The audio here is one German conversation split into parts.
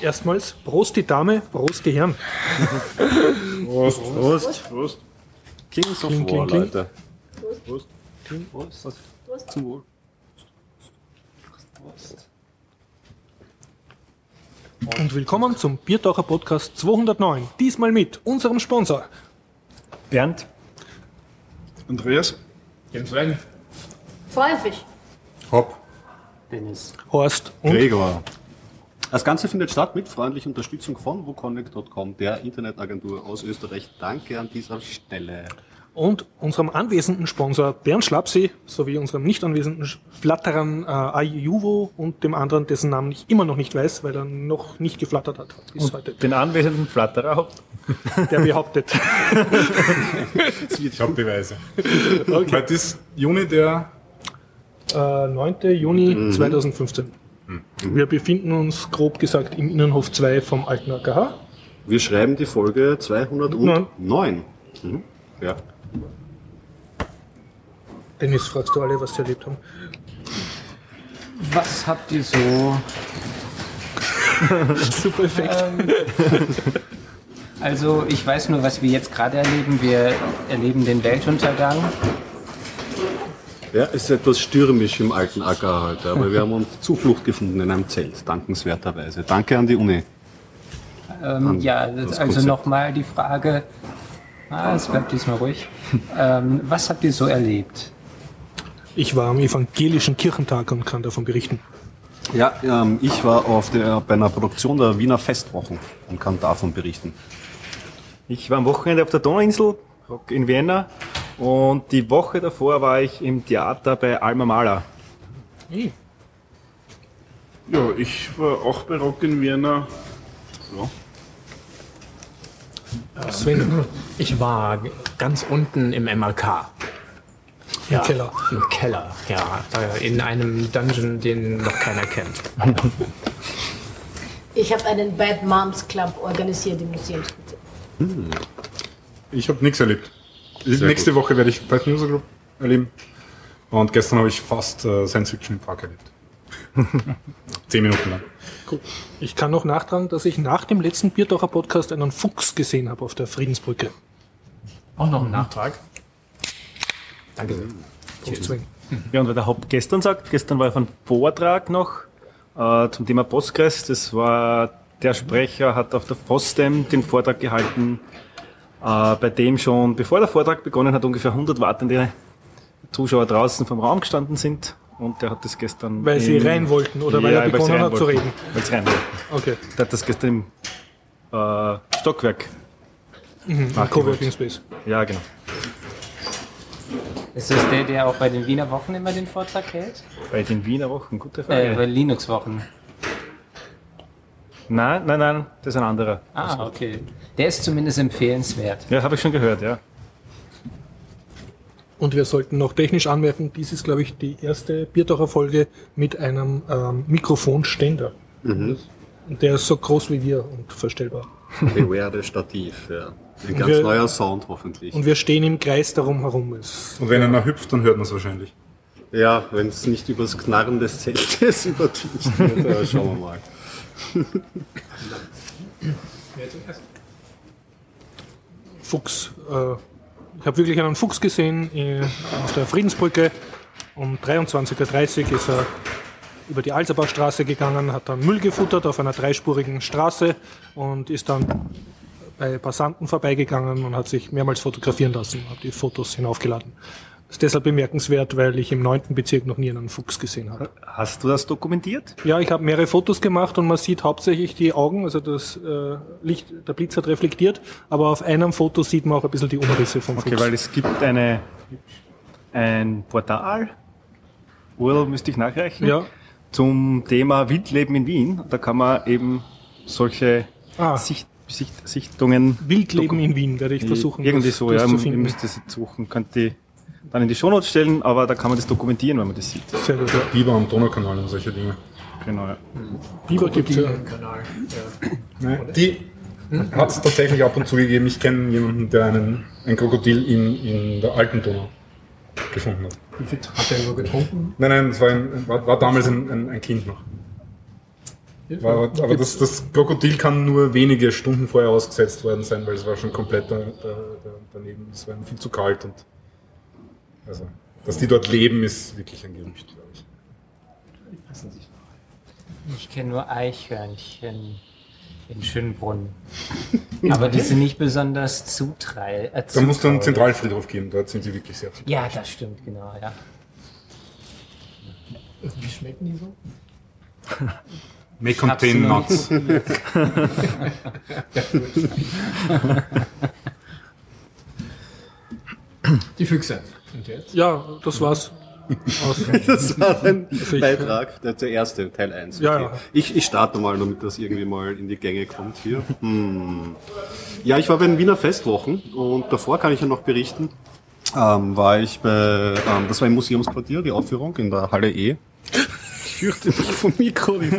Erstmals Prost die Dame, Prost die Herren. Prost. Prost. Prost. Kings of Kling, War, kling, kling. Leute. Prost. Prost. Zum Wohl. Und willkommen zum Biertaucher Podcast 209. Diesmal mit unserem Sponsor. Bernd. Andreas? Jens Wein. Vorhäufig. Hopp. Dennis. Horst und Gregor. Das Ganze findet statt mit freundlicher Unterstützung von woconnect.com, der Internetagentur aus Österreich. Danke an dieser Stelle. und unserem anwesenden Sponsor Bernd Schlapsi sowie unserem nicht anwesenden Flatterern äh, Ayuvo und dem anderen, dessen Namen ich immer noch nicht weiß, weil er noch nicht geflattert hat bis heute. Den anwesenden Flatterer. Der behauptet. Ich habe Beweise. Heute ist Juni der Äh, 9. Juni 2015. Wir befinden uns grob gesagt im Innenhof 2 vom alten AKH. Wir schreiben die Folge 209. Mhm. Ja. Dennis, fragst du alle, was sie erlebt haben? Was habt ihr so? Super Effekt. Also ich weiß nur, was wir jetzt gerade erleben. Wir erleben den Weltuntergang. Ja, es ist etwas stürmisch im alten Acker heute, aber wir haben uns Zuflucht gefunden in einem Zelt, dankenswerterweise. Danke an die Uni. Ähm, ja, das also nochmal die Frage. Ah, es bleibt diesmal ruhig. Ähm, was habt ihr so erlebt? Ich war am evangelischen Kirchentag und kann davon berichten. Ja, ähm, ich war auf der, bei einer Produktion der Wiener Festwochen und kann davon berichten. Ich war am Wochenende auf der Donauinsel, in Vienna. Und die Woche davor war ich im Theater bei Alma Mahler. Ja, ich war auch bei Rock in Vienna. Ja. Sven, Ich war ganz unten im MLK. im Keller. Im Keller, ja. In einem Dungeon, den noch keiner kennt. Ich habe einen Bad Moms Club organisiert im Museumsbezirk. Ich habe nichts erlebt. Nächste Woche werde ich Bad Music Group erleben. Und gestern habe ich fast äh, Science Fiction im Park erlebt. Zehn Minuten lang. Ich kann noch nachtragen, dass ich nach dem letzten Biertaucher Podcast einen Fuchs gesehen habe auf der Friedensbrücke. Auch noch ein Nachtrag. Danke sehr. Prost. Ja, und weil der Haupt gestern sagt, gestern war auf ein Vortrag noch äh, zum Thema Postgres. Das war, der Sprecher hat auf der FOSDEM den Vortrag gehalten, bei dem schon, bevor der Vortrag begonnen hat, ungefähr 100 wartende Zuschauer draußen vom Raum gestanden sind. Und der hat das gestern... Weil sie rein wollten oder weil Ja, er weil sie begonnen hat zu wollten. reden. Weil sie rein wollten. Okay, Der hat das gestern im äh, Stockwerk. im Coworking Space. Ja, genau. Ist das der, der auch bei den Wiener Wochen immer den Vortrag hält? Bei den Wiener Wochen, gute Frage. Äh, bei Linux-Wochen. Nein, nein, nein, das ist ein anderer. Ah, okay. Der ist zumindest empfehlenswert. Ja, habe ich schon gehört, ja. Und wir sollten noch technisch anmerken, dies ist, glaube ich, die erste Biertaucher-Folge mit einem ähm, Mikrofonständer. Und der ist so groß wie wir und verstellbar. Beware the Stativ, ja. Ein ganz wir- neuer Sound hoffentlich. Und wir stehen im Kreis darum herum. Und wenn einer hüpft, dann hört man es wahrscheinlich. Ja, wenn es nicht übers Knarren des Zeltes übertüncht wird, schauen wir mal. Fuchs. Äh, ich habe wirklich einen Fuchs gesehen äh, auf der Friedensbrücke. Um 23.30 Uhr ist er über die Alserbachstraße gegangen, hat dann Müll gefuttert auf einer dreispurigen Straße und ist dann bei Passanten vorbeigegangen und hat sich mehrmals fotografieren lassen, hat die Fotos hinaufgeladen. Das ist deshalb bemerkenswert, weil ich im neunten Bezirk noch nie einen Fuchs gesehen habe. Hast du das dokumentiert? Ja, ich habe mehrere Fotos gemacht und man sieht hauptsächlich die Augen, also das äh, Licht, der Blitz hat reflektiert, aber auf einem Foto sieht man auch ein bisschen die Umrisse vom Okay, Fuchs. weil es gibt eine, ein Portal, URL müsste ich nachreichen, Ja. zum Thema Wildleben in Wien. Da kann man eben solche Ah. Sicht, Sicht, Sichtungen Wildleben in Wien werde ich versuchen, irgendwie das, so, das ja, ihr müsst jetzt suchen, könnt die dann in die Shownotes stellen, aber da kann man das dokumentieren, wenn man das sieht. Sehr gut, ja. Biber am Donaukanal und solche Dinge. Genau, ja. Biber gibt's ja. Kanal. Ne? Die hat es tatsächlich ab und zu gegeben. Ich kenne jemanden, der einen, ein Krokodil in, in der alten Donau gefunden hat. Wie viel hat er nur getrunken? Nein, nein, es war, ein, war, war damals ein, ein, ein Kind noch. War, aber das, das Krokodil kann nur wenige Stunden vorher ausgesetzt worden sein, weil es war schon komplett da, da, da, daneben. Es war viel zu kalt und also, dass die dort leben, ist wirklich ein Gerücht, glaube ich. Ich kenne nur Eichhörnchen in Schönbrunn. Aber die sind nicht besonders zutrei. Äh, Da muss dann einen zutraulich. Zentralfriedhof gehen, dort sind sie wirklich sehr zu. Ja, das stimmt, genau, ja. Wie schmecken die so? May contain nuts. Die Füchse. Und jetzt? Ja, das war's. Aus, Das war ein ich- Beitrag, der, der erste, Teil 1. Ja, ja. Ich, ich starte mal, damit das irgendwie mal in die Gänge kommt hier. Hm. Ja, ich war bei den Wiener Festwochen und davor kann ich ja noch berichten, ähm, war ich bei, ähm, das war im Museumsquartier, die Aufführung in der Halle E. Ich fürchte mich vom Mikro.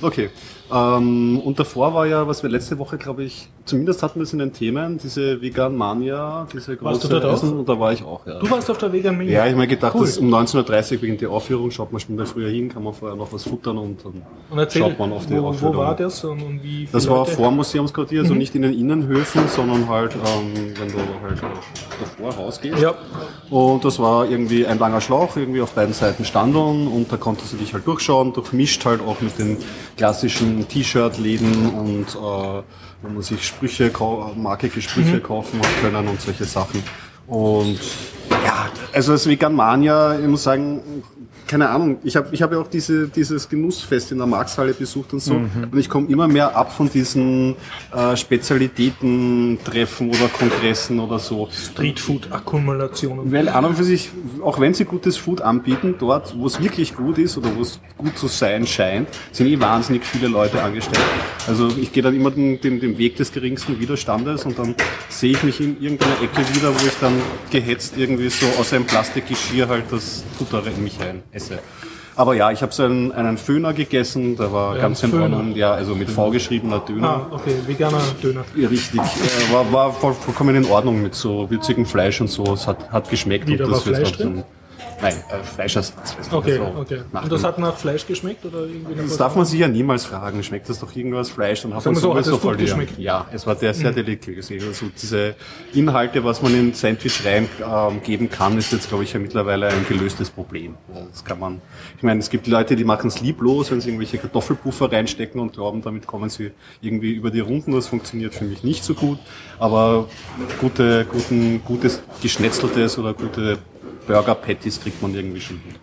Okay. Ähm, und davor war ja, was wir letzte Woche, glaube ich, zumindest hatten wir es in den Themen, diese Vegan Mania, diese Warst du große dort auch? Essen, und da war ich auch, ja. du warst auf der Vegan Mania. Ja, ich mir gedacht, Cool. dass um 19.30 Uhr beginnt die Aufführung, schaut man eine Stunde früher hin, kann man vorher noch was futtern und dann Und erzähl, schaut man auf die wo, wo Aufführung. war das und, und wie Das war Leute? vor Museumsquartier, also nicht in den Innenhöfen, sondern halt, ähm, wenn du halt davor rausgehst. Ja, Und das war irgendwie ein langer Schlauch, irgendwie auf beiden Seiten Standeln und da konntest du dich halt durchschauen, durchmischt halt auch mit den klassischen T-Shirt-Läden und äh, wo man sich Sprüche, markige Sprüche kaufen hat können und solche Sachen. Und ja, also als Veganmania, ich muss sagen, keine Ahnung, ich habe ich hab ja auch diese, dieses Genussfest in der Markshalle besucht und so und ich komme immer mehr ab von diesen äh, Spezialitäten-Treffen oder Kongressen oder so. Streetfood-Akkumulationen. Weil an und für sich, auch wenn sie gutes Food anbieten, dort, wo es wirklich gut ist oder wo es gut zu sein scheint, sind eh wahnsinnig viele Leute angestellt. Also ich gehe dann immer den, den, den Weg des geringsten Widerstandes und dann sehe ich mich in irgendeiner Ecke wieder, wo ich dann gehetzt irgendwie so aus einem Plastikgeschirr halt das Futter in mich rein esse. Aber ja, ich habe so einen, einen Föhner gegessen, der war Ja, ganz in. Ordnung, ja, also mit V geschriebener Döner. Ah, okay, veganer Döner. Richtig. Äh, War, war voll, vollkommen in Ordnung mit so würzigem Fleisch und so. Es hat, hat geschmeckt. Wie, und da das war Fleisch so ein- Nein, äh, Fleischersatz. Okay, also okay. nach Und das hat nach Fleisch geschmeckt oder irgendwie das darf man sich ja niemals fragen. Schmeckt das doch irgendwas Fleisch? Dann hat Sagen man so, gut voll geschmeckt? Mhm. Ja, es war der sehr deliziös. Also diese Inhalte, was man in Sandwich rein ähm, geben kann, ist jetzt, glaube ich, ja mittlerweile ein gelöstes Problem. Das kann man, ich meine, es gibt Leute, die machen es lieblos, wenn sie irgendwelche Kartoffelpuffer reinstecken und glauben, damit kommen sie irgendwie über die Runden. Das funktioniert für mich nicht so gut. Aber gute, guten, gutes Geschnetzeltes oder gute Burger Patties kriegt man irgendwie schon hin.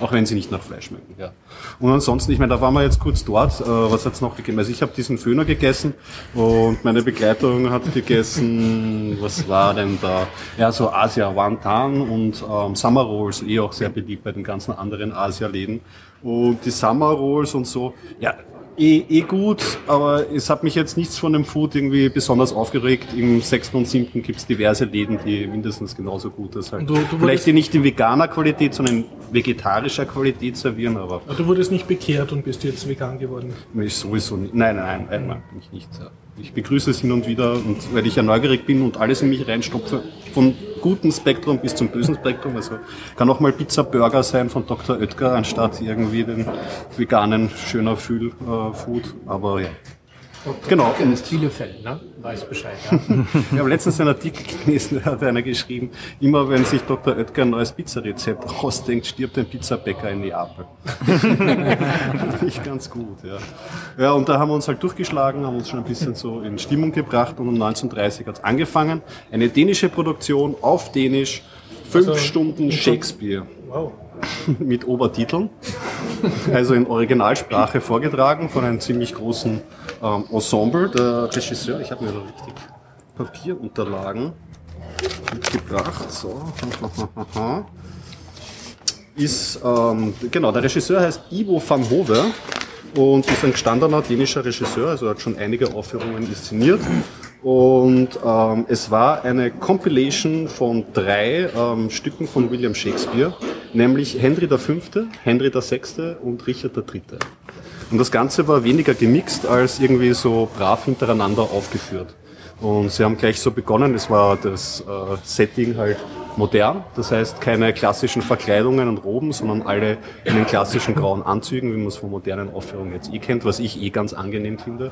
Auch wenn sie nicht nach Fleisch schmecken, ja. Und ansonsten, ich meine, da waren wir jetzt kurz dort. Äh, was hat's noch gegeben? Also ich habe diesen Föhner gegessen und meine Begleitung hat gegessen, was war denn da? Ja, so Asia Wonton und ähm, Summer Rolls, eh auch sehr beliebt bei den ganzen anderen Asia-Läden. Und die Summer Rolls und so, ja, eh, eh gut, aber es hat mich jetzt nichts von dem Food irgendwie besonders aufgeregt. Im 6. und 7. gibt's diverse Läden, die mindestens genauso gut ist. Halt. Du- du Vielleicht die nicht in veganer Qualität, sondern in vegetarischer Qualität servieren, aber Ah, Du wurdest nicht bekehrt und bist jetzt vegan geworden. ich sowieso nicht. Nein, nein, nein, nein, bin ich nicht. Ich begrüße es hin und wieder und weil ich ja neugierig bin und alles in mich reinstopfe, vom guten Spektrum bis zum bösen Spektrum. Also kann auch mal Pizza Burger sein von Dr. Oetker anstatt irgendwie den veganen schöner Fühl äh. Aber ja. Genau. Du kennst viele Fälle, ne? Weiß Bescheid, ja. Ich habe letztens einen Artikel gelesen, da hat einer geschrieben, immer wenn sich Dr. Oetker ein neues Pizzarezept ausdenkt, stirbt ein Pizzabäcker in Neapel. Finde ich ganz gut, ja. Ja, und da haben wir uns halt durchgeschlagen, haben uns schon ein bisschen so in Stimmung gebracht und um 19.30 hat es angefangen. Eine dänische Produktion auf Dänisch, fünf Also, Stunden Shakespeare Wow. mit Obertiteln, also in Originalsprache vorgetragen von einem ziemlich großen ähm, Ensemble. Der Regisseur, ich habe mir da richtig Papierunterlagen mitgebracht, so, ist, ähm, genau, der Regisseur heißt Ivo van Hove und ist ein gestandener dänischer Regisseur, also hat schon einige Aufführungen inszeniert. Und ähm, es war eine Compilation von drei ähm, Stücken von William Shakespeare, nämlich Henry V., Henry VI. und Richard III. Und das Ganze war weniger gemixt als irgendwie so brav hintereinander aufgeführt. Und sie haben gleich so begonnen, es war das äh, Setting halt modern. Das heißt, keine klassischen Verkleidungen und Roben, sondern alle in den klassischen grauen Anzügen, wie man es von modernen Aufführungen jetzt eh kennt, was ich eh ganz angenehm finde.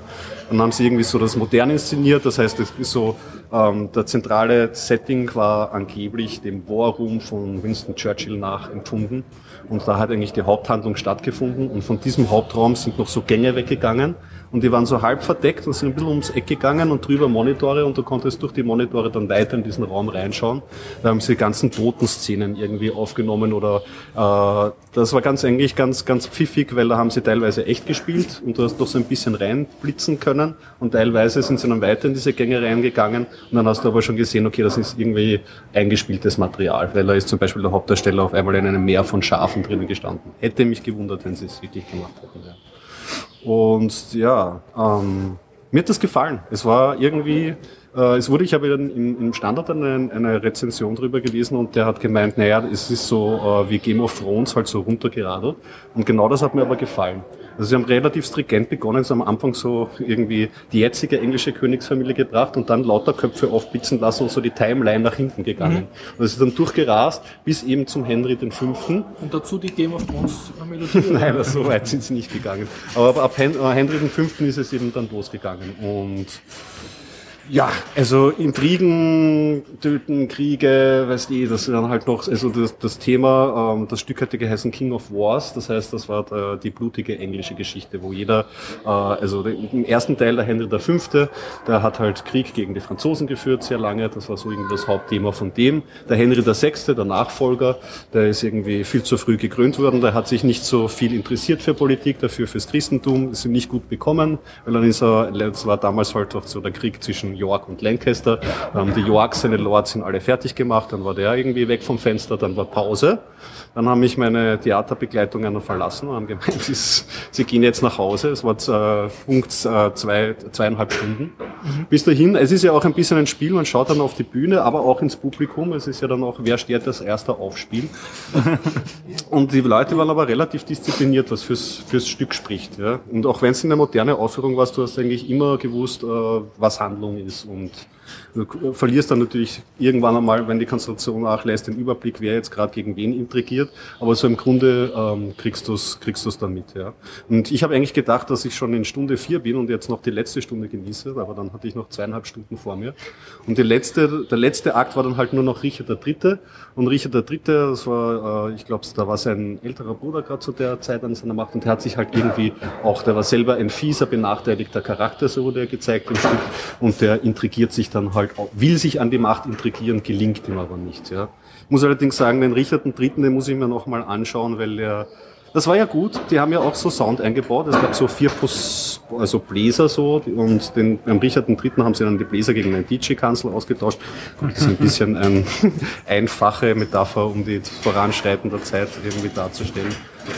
Dann haben sie irgendwie so das modern inszeniert. Das heißt, es ist so, ähm, der zentrale Setting war angeblich dem War Room von Winston Churchill nachempfunden. Und da hat eigentlich die Haupthandlung stattgefunden. Und von diesem Hauptraum sind noch so Gänge weggegangen. Und die waren so halb verdeckt und sind ein bisschen ums Eck gegangen und drüber Monitore und du konntest durch die Monitore dann weiter in diesen Raum reinschauen. Da haben sie die ganzen Totenszenen irgendwie aufgenommen oder äh, das war ganz eigentlich ganz, ganz pfiffig, weil da haben sie teilweise echt gespielt und du hast doch so ein bisschen reinblitzen können und teilweise sind sie dann weiter in diese Gänge reingegangen und dann hast du aber schon gesehen, okay, das ist irgendwie eingespieltes Material, weil da ist zum Beispiel der Hauptdarsteller auf einmal in einem Meer von Schafen drinnen gestanden. Hätte mich gewundert, wenn sie es wirklich gemacht hätten. Ja. Und ja, ähm, mir hat das gefallen. Es war irgendwie, äh, es wurde, ich habe im, im Standard eine, eine Rezension drüber gelesen und der hat gemeint, naja, es ist so äh, wie Game of Thrones halt so runtergeradelt. Und genau das hat mir aber gefallen. Also sie haben relativ stringent begonnen, sie haben am Anfang so irgendwie die jetzige englische Königsfamilie gebracht und dann lauter Köpfe aufblitzen lassen und so die Timeline nach hinten gegangen. Und es ist dann durchgerast bis eben zum Henry V. Und dazu die Game of Thrones Melodie. Nein, also so weit sind sie nicht gegangen. Aber ab äh, Henry V. ist es eben dann losgegangen. Und ja, also Intrigen, Töten, Kriege, weißt du, das dann halt noch, also das, das Thema, ähm, das Stück hatte geheißen King of Wars, das heißt, das war der, die blutige englische Geschichte, wo jeder, äh, also im ersten Teil der Henry V., der hat halt Krieg gegen die Franzosen geführt, sehr lange, das war so irgendwie das Hauptthema von dem. Der Henry VI., der Nachfolger, der ist irgendwie viel zu früh gekrönt worden, der hat sich nicht so viel interessiert für Politik, dafür fürs Christentum, ist ihm nicht gut bekommen, weil dann ist er, das war damals halt auch so der Krieg zwischen York und Lancaster. Ähm, die York, seine Lords sind alle fertig gemacht, dann war der irgendwie weg vom Fenster, dann war Pause. Dann haben mich meine Theaterbegleitungen verlassen und haben gemeint, sie, sie gehen jetzt nach Hause. Es war äh, Punkt äh, zwei, zweieinhalb Stunden. Mhm. Bis dahin, es ist ja auch ein bisschen ein Spiel, man schaut dann auf die Bühne, aber auch ins Publikum. Es ist ja dann auch, wer steht als erster auf Spiel. und die Leute waren aber relativ diszipliniert, was fürs, fürs Stück spricht. Ja. Und auch wenn es in der moderne Aufführung war, du hast eigentlich immer gewusst, äh, was Handlung ist und Du verlierst dann natürlich irgendwann einmal, wenn die Konzentration nachlässt, den Überblick, wer jetzt gerade gegen wen intrigiert. Aber so im Grunde ähm, kriegst du es kriegst du's dann mit. Ja. Und ich habe eigentlich gedacht, dass ich schon in Stunde vier bin und jetzt noch die letzte Stunde genieße, aber dann hatte ich noch zweieinhalb Stunden vor mir. Und die letzte, der letzte Akt war dann halt nur noch Richard III. Und Richard III., das war, äh, ich glaube, da war sein älterer Bruder gerade zu der Zeit an seiner Macht und der hat sich halt irgendwie auch, der war selber ein fieser, benachteiligter Charakter, so wurde er gezeigt im Stück. Und der intrigiert sich dann halt, auch, will sich an die Macht intrigieren, gelingt ihm aber nicht. Ja. Ich muss allerdings sagen, den Richard III., den muss ich mir nochmal anschauen, weil er das war ja gut. Die haben ja auch so Sound eingebaut. Es gab so vier Plus, also Bläser so. Und den, beim Richard III. haben sie dann die Bläser gegen einen DJ-Kanzel ausgetauscht. Das ist ein bisschen eine einfache Metapher, um die Voranschreiten der Zeit irgendwie darzustellen.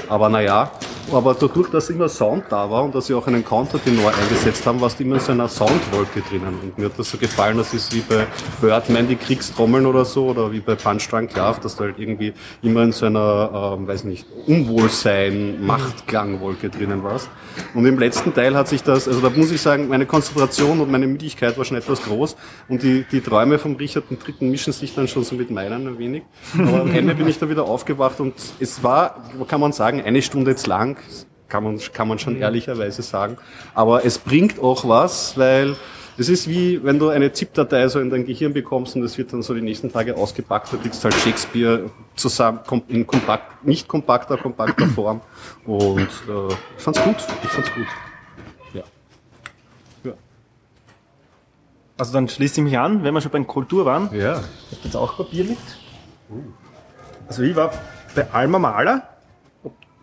Aber naja, aber dadurch, dass immer Sound da war und dass sie auch einen Countertenor eingesetzt haben, warst du immer in so einer Soundwolke drinnen. Und mir hat das so gefallen, das ist wie bei Birdman die Kriegstrommeln oder so, oder wie bei Punch Drunk Love, dass du halt irgendwie immer in so einer, ähm, weiß nicht, Unwohlsein, Machtklangwolke drinnen warst. Und im letzten Teil hat sich das, also da muss ich sagen, meine Konzentration und meine Müdigkeit war schon etwas groß und die, die Träume vom Richard III. mischen sich dann schon so mit meinen ein wenig. Aber am Ende bin ich da wieder aufgewacht und es war, kann man sagen, eine Stunde jetzt lang, kann man, kann man schon ehrlicherweise sagen. Aber es bringt auch was, weil es ist wie, wenn du eine ZIP-Datei so in dein Gehirn bekommst und es wird dann so die nächsten Tage ausgepackt, du kriegst halt Shakespeare zusammen in kompakt, nicht kompakter, kompakter Form. Und äh, ich fand's gut. Ich fand's gut. Ja. ja. Also dann schließe ich mich an, wenn wir schon bei Kultur waren. Ja. Ich hab jetzt auch Papier mit. Also ich war bei Alma Mahler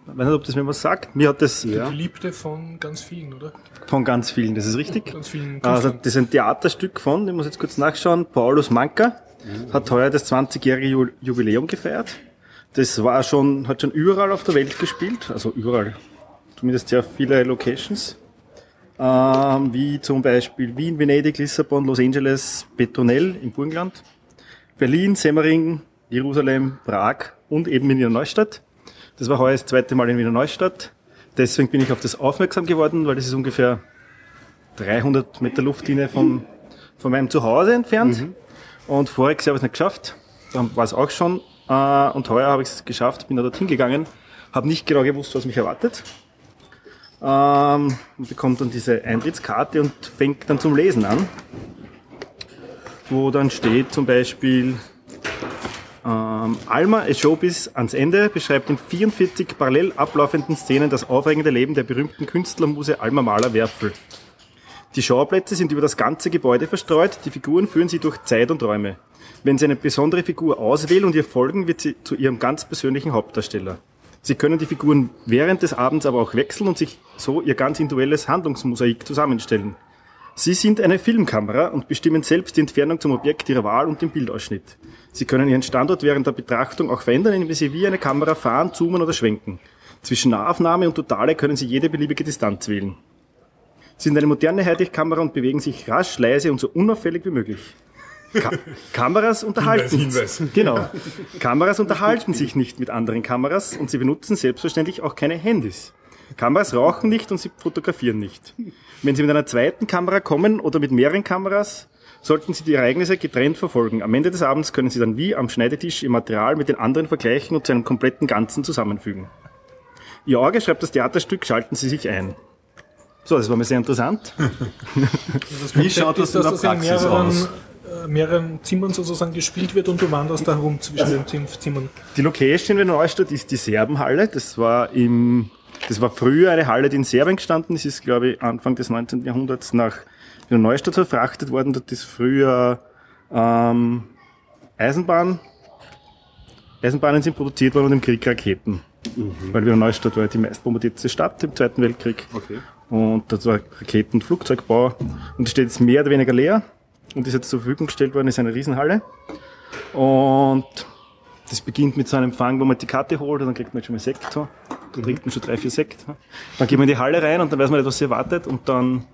ich weiß nicht, ob das mir was sagt. Mir hat das Die Geliebte von ganz vielen, oder? von ganz vielen, das ist richtig. Ganz vielen Also Künstlern. das ist ein Theaterstück von, ich muss jetzt kurz nachschauen, Paulus Manka hat heuer das 20-jährige Ju- Jubiläum gefeiert. Das war schon, hat schon überall auf der Welt gespielt, also überall, zumindest sehr viele Locations. Ähm, wie zum Beispiel Wien, Venedig, Lissabon, Los Angeles, Betonell im Burgenland, Berlin, Semmering, Jerusalem, Prag und eben in Wiener Neustadt. Das war heuer das zweite Mal in Wiener Neustadt. Deswegen bin ich auf das aufmerksam geworden, weil das ist ungefähr 300 Meter Luftlinie von, von meinem Zuhause entfernt. Und voriges Jahr habe ich es nicht geschafft. da war es auch schon. Äh, und heuer habe ich es geschafft, bin da dorthin gegangen, habe nicht genau gewusst, was mich erwartet. Ähm, und bekommt dann diese Eintrittskarte und fängt dann zum Lesen an. Wo dann steht zum Beispiel, ähm, Alma, a Show bis ans Ende, beschreibt in 44 parallel ablaufenden Szenen das aufregende Leben der berühmten Künstlermuse Alma Mahler Werfel. Die Schauplätze sind über das ganze Gebäude verstreut, die Figuren führen sie durch Zeit und Räume. Wenn Sie eine besondere Figur auswählen und ihr folgen, wird sie zu Ihrem ganz persönlichen Hauptdarsteller. Sie können die Figuren während des Abends aber auch wechseln und sich so Ihr ganz individuelles Handlungsmosaik zusammenstellen. Sie sind eine Filmkamera und bestimmen selbst die Entfernung zum Objekt Ihrer Wahl und den Bildausschnitt. Sie können Ihren Standort während der Betrachtung auch verändern, indem Sie wie eine Kamera fahren, zoomen oder schwenken. Zwischen Nahaufnahme und Totale können Sie jede beliebige Distanz wählen. Sie sind eine moderne Hightech-Kamera und bewegen sich rasch, leise und so unauffällig wie möglich. Ka Kameras unterhalten Hinweis, Hinweis. Genau. Kameras unterhalten sich nicht mit anderen Kameras und sie benutzen selbstverständlich auch keine Handys. Kameras rauchen nicht und sie fotografieren nicht. Wenn Sie mit einer zweiten Kamera kommen oder mit mehreren Kameras, sollten Sie die Ereignisse getrennt verfolgen. Am Ende des Abends können Sie dann wie am Schneidetisch Ihr Material mit den anderen vergleichen und zu einem kompletten Ganzen zusammenfügen. Ihr Auge schreibt das Theaterstück, schalten Sie sich ein. So, das war mir sehr interessant. Wie schaut das ist, in der das in Praxis mehreren, aus? äh, mehreren Zimmern sozusagen gespielt wird und du wanderst da herum zwischen den Zim- Zimmern. Die Location in Neustadt ist die Serbenhalle. Das war im, das war früher eine Halle, die in Serbien gestanden ist. ist, glaube ich, Anfang des 19. Jahrhunderts nach Wiener Neustadt verfrachtet worden. Dort ist früher ähm, Eisenbahn, Eisenbahnen sind produziert worden und im Krieg Raketen. Weil Wiener Neustadt war die meistbombardierte Stadt im Zweiten Weltkrieg. Okay. Und das war Raketen- und Flugzeugbau. Und die steht jetzt mehr oder weniger leer und ist jetzt zur Verfügung gestellt worden, ist eine Riesenhalle. Und das beginnt mit so einem Empfang, wo man die Karte holt und dann kriegt man schon mal Sekt. So. Dann trinkt man schon drei, vier Sekt. Dann geht man in die Halle rein und dann weiß man nicht, was sie erwartet und dann,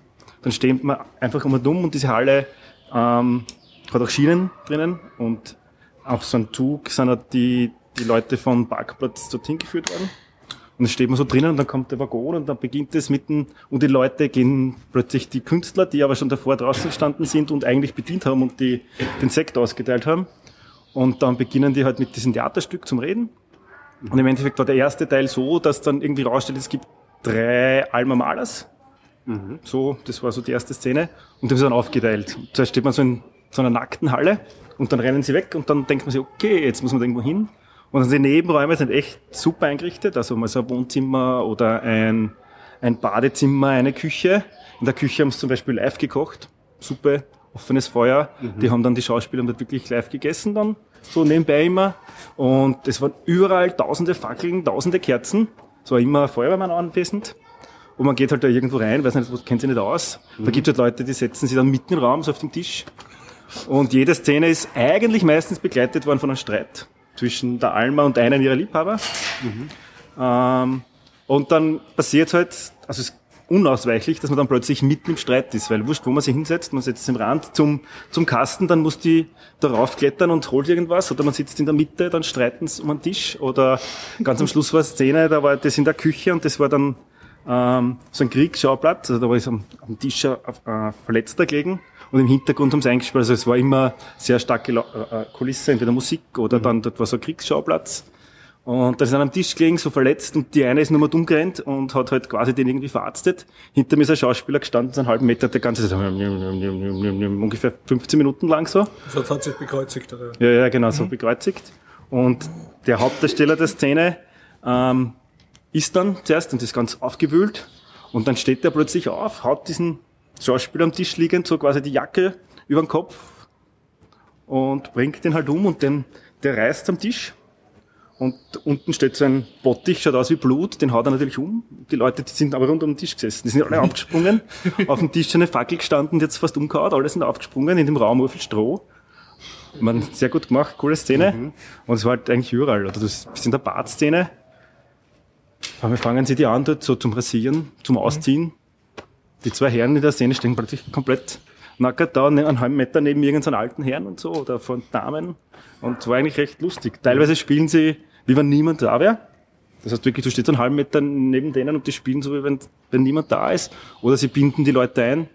dann steht man einfach und um und diese Halle ähm, hat auch Schienen drinnen und auf so einem Zug sind auch die, die Leute vom Parkplatz dorthin geführt worden. Und dann steht man so drinnen und dann kommt der Waggon und dann beginnt es mitten und die Leute gehen plötzlich die Künstler, die aber schon davor draußen gestanden sind und eigentlich bedient haben und die den Sekt ausgeteilt haben. Und dann beginnen die halt mit diesem Theaterstück zum Reden. Und im Endeffekt war der erste Teil so, dass dann irgendwie rausstellt, es gibt drei Alma Malers. So, das war so die erste Szene. Und das ist dann aufgeteilt. Und Zuerst steht man so in so einer nackten Halle und dann rennen sie weg und dann denkt man sich, okay, jetzt muss man da irgendwo hin. Und dann die Nebenräume sind echt super eingerichtet. Also mal so ein Wohnzimmer oder ein, ein Badezimmer, eine Küche. In der Küche haben sie zum Beispiel live gekocht. Suppe, offenes Feuer. Die haben dann die Schauspieler dort wirklich live gegessen dann. So nebenbei immer. Und es waren überall tausende Fackeln, tausende Kerzen. Es war immer ein Feuerwehrmann anwesend. Und man geht halt da irgendwo rein, weiß nicht, kennt sich nicht aus. Da gibt es halt Leute, die setzen sich dann mitten im Raum, so auf den Tisch. Und jede Szene ist eigentlich meistens begleitet worden von einem Streit zwischen der Alma und einem ihrer Liebhaber. Ähm, und dann passiert halt, also es ist unausweichlich, dass man dann plötzlich mitten im Streit ist, weil wurscht, wo man sich hinsetzt, man setzt sich im Rand zum, zum Kasten, dann muss die darauf klettern und holt irgendwas, oder man sitzt in der Mitte, dann streiten sie um einen Tisch, oder ganz am Schluss war eine Szene, da war das in der Küche und das war dann ähm, so ein Kriegsschauplatz, also da war ich am, am Tisch ein äh, Verletzter gelegen und im Hintergrund haben sie eingespielt, also es war immer sehr starke äh, äh, Kulisse, entweder Musik oder dann, dort war so ein Kriegsschauplatz. Und da ist einer am Tisch gelegen, so verletzt, und die eine ist nur mal dumm gerannt und hat halt quasi den irgendwie verarztet. Hinter mir ist ein Schauspieler gestanden, so einen halben Meter, der ganze Zeit, ungefähr 15 Minuten lang so. Das hat sich bekreuzigt. Oder? Ja, ja, genau, so bekreuzigt. Und der Hauptdarsteller der Szene ähm, ist dann zuerst und ist ganz aufgewühlt. Und dann steht er plötzlich auf, haut diesen Schauspieler am Tisch liegend so quasi die Jacke über den Kopf und bringt den halt um und den, der reißt am Tisch. Und unten steht so ein Bottich, schaut aus wie Blut, den haut er natürlich um. Die Leute, die sind aber rund um den Tisch gesessen. Die sind alle aufgesprungen. Auf dem Tisch ist eine Fackel gestanden, die jetzt fast umgehauen. Alle sind aufgesprungen, in dem Raum viel Stroh. Meine, sehr gut gemacht, coole Szene. Und es war halt eigentlich überall. Oder das ist in der Badszene. Fangen sie die an, dort so zum Rasieren, zum Ausziehen. Die zwei Herren in der Szene stehen plötzlich komplett nackert da, ne- einen halben Meter neben irgendeinem alten Herrn und so, oder von Damen. Und es war eigentlich recht lustig. Teilweise spielen sie, wie wenn niemand da wäre. Das heißt wirklich, du stehst einen halben Meter neben denen und die spielen so, wie wenn, wenn niemand da ist. Oder sie binden die Leute ein,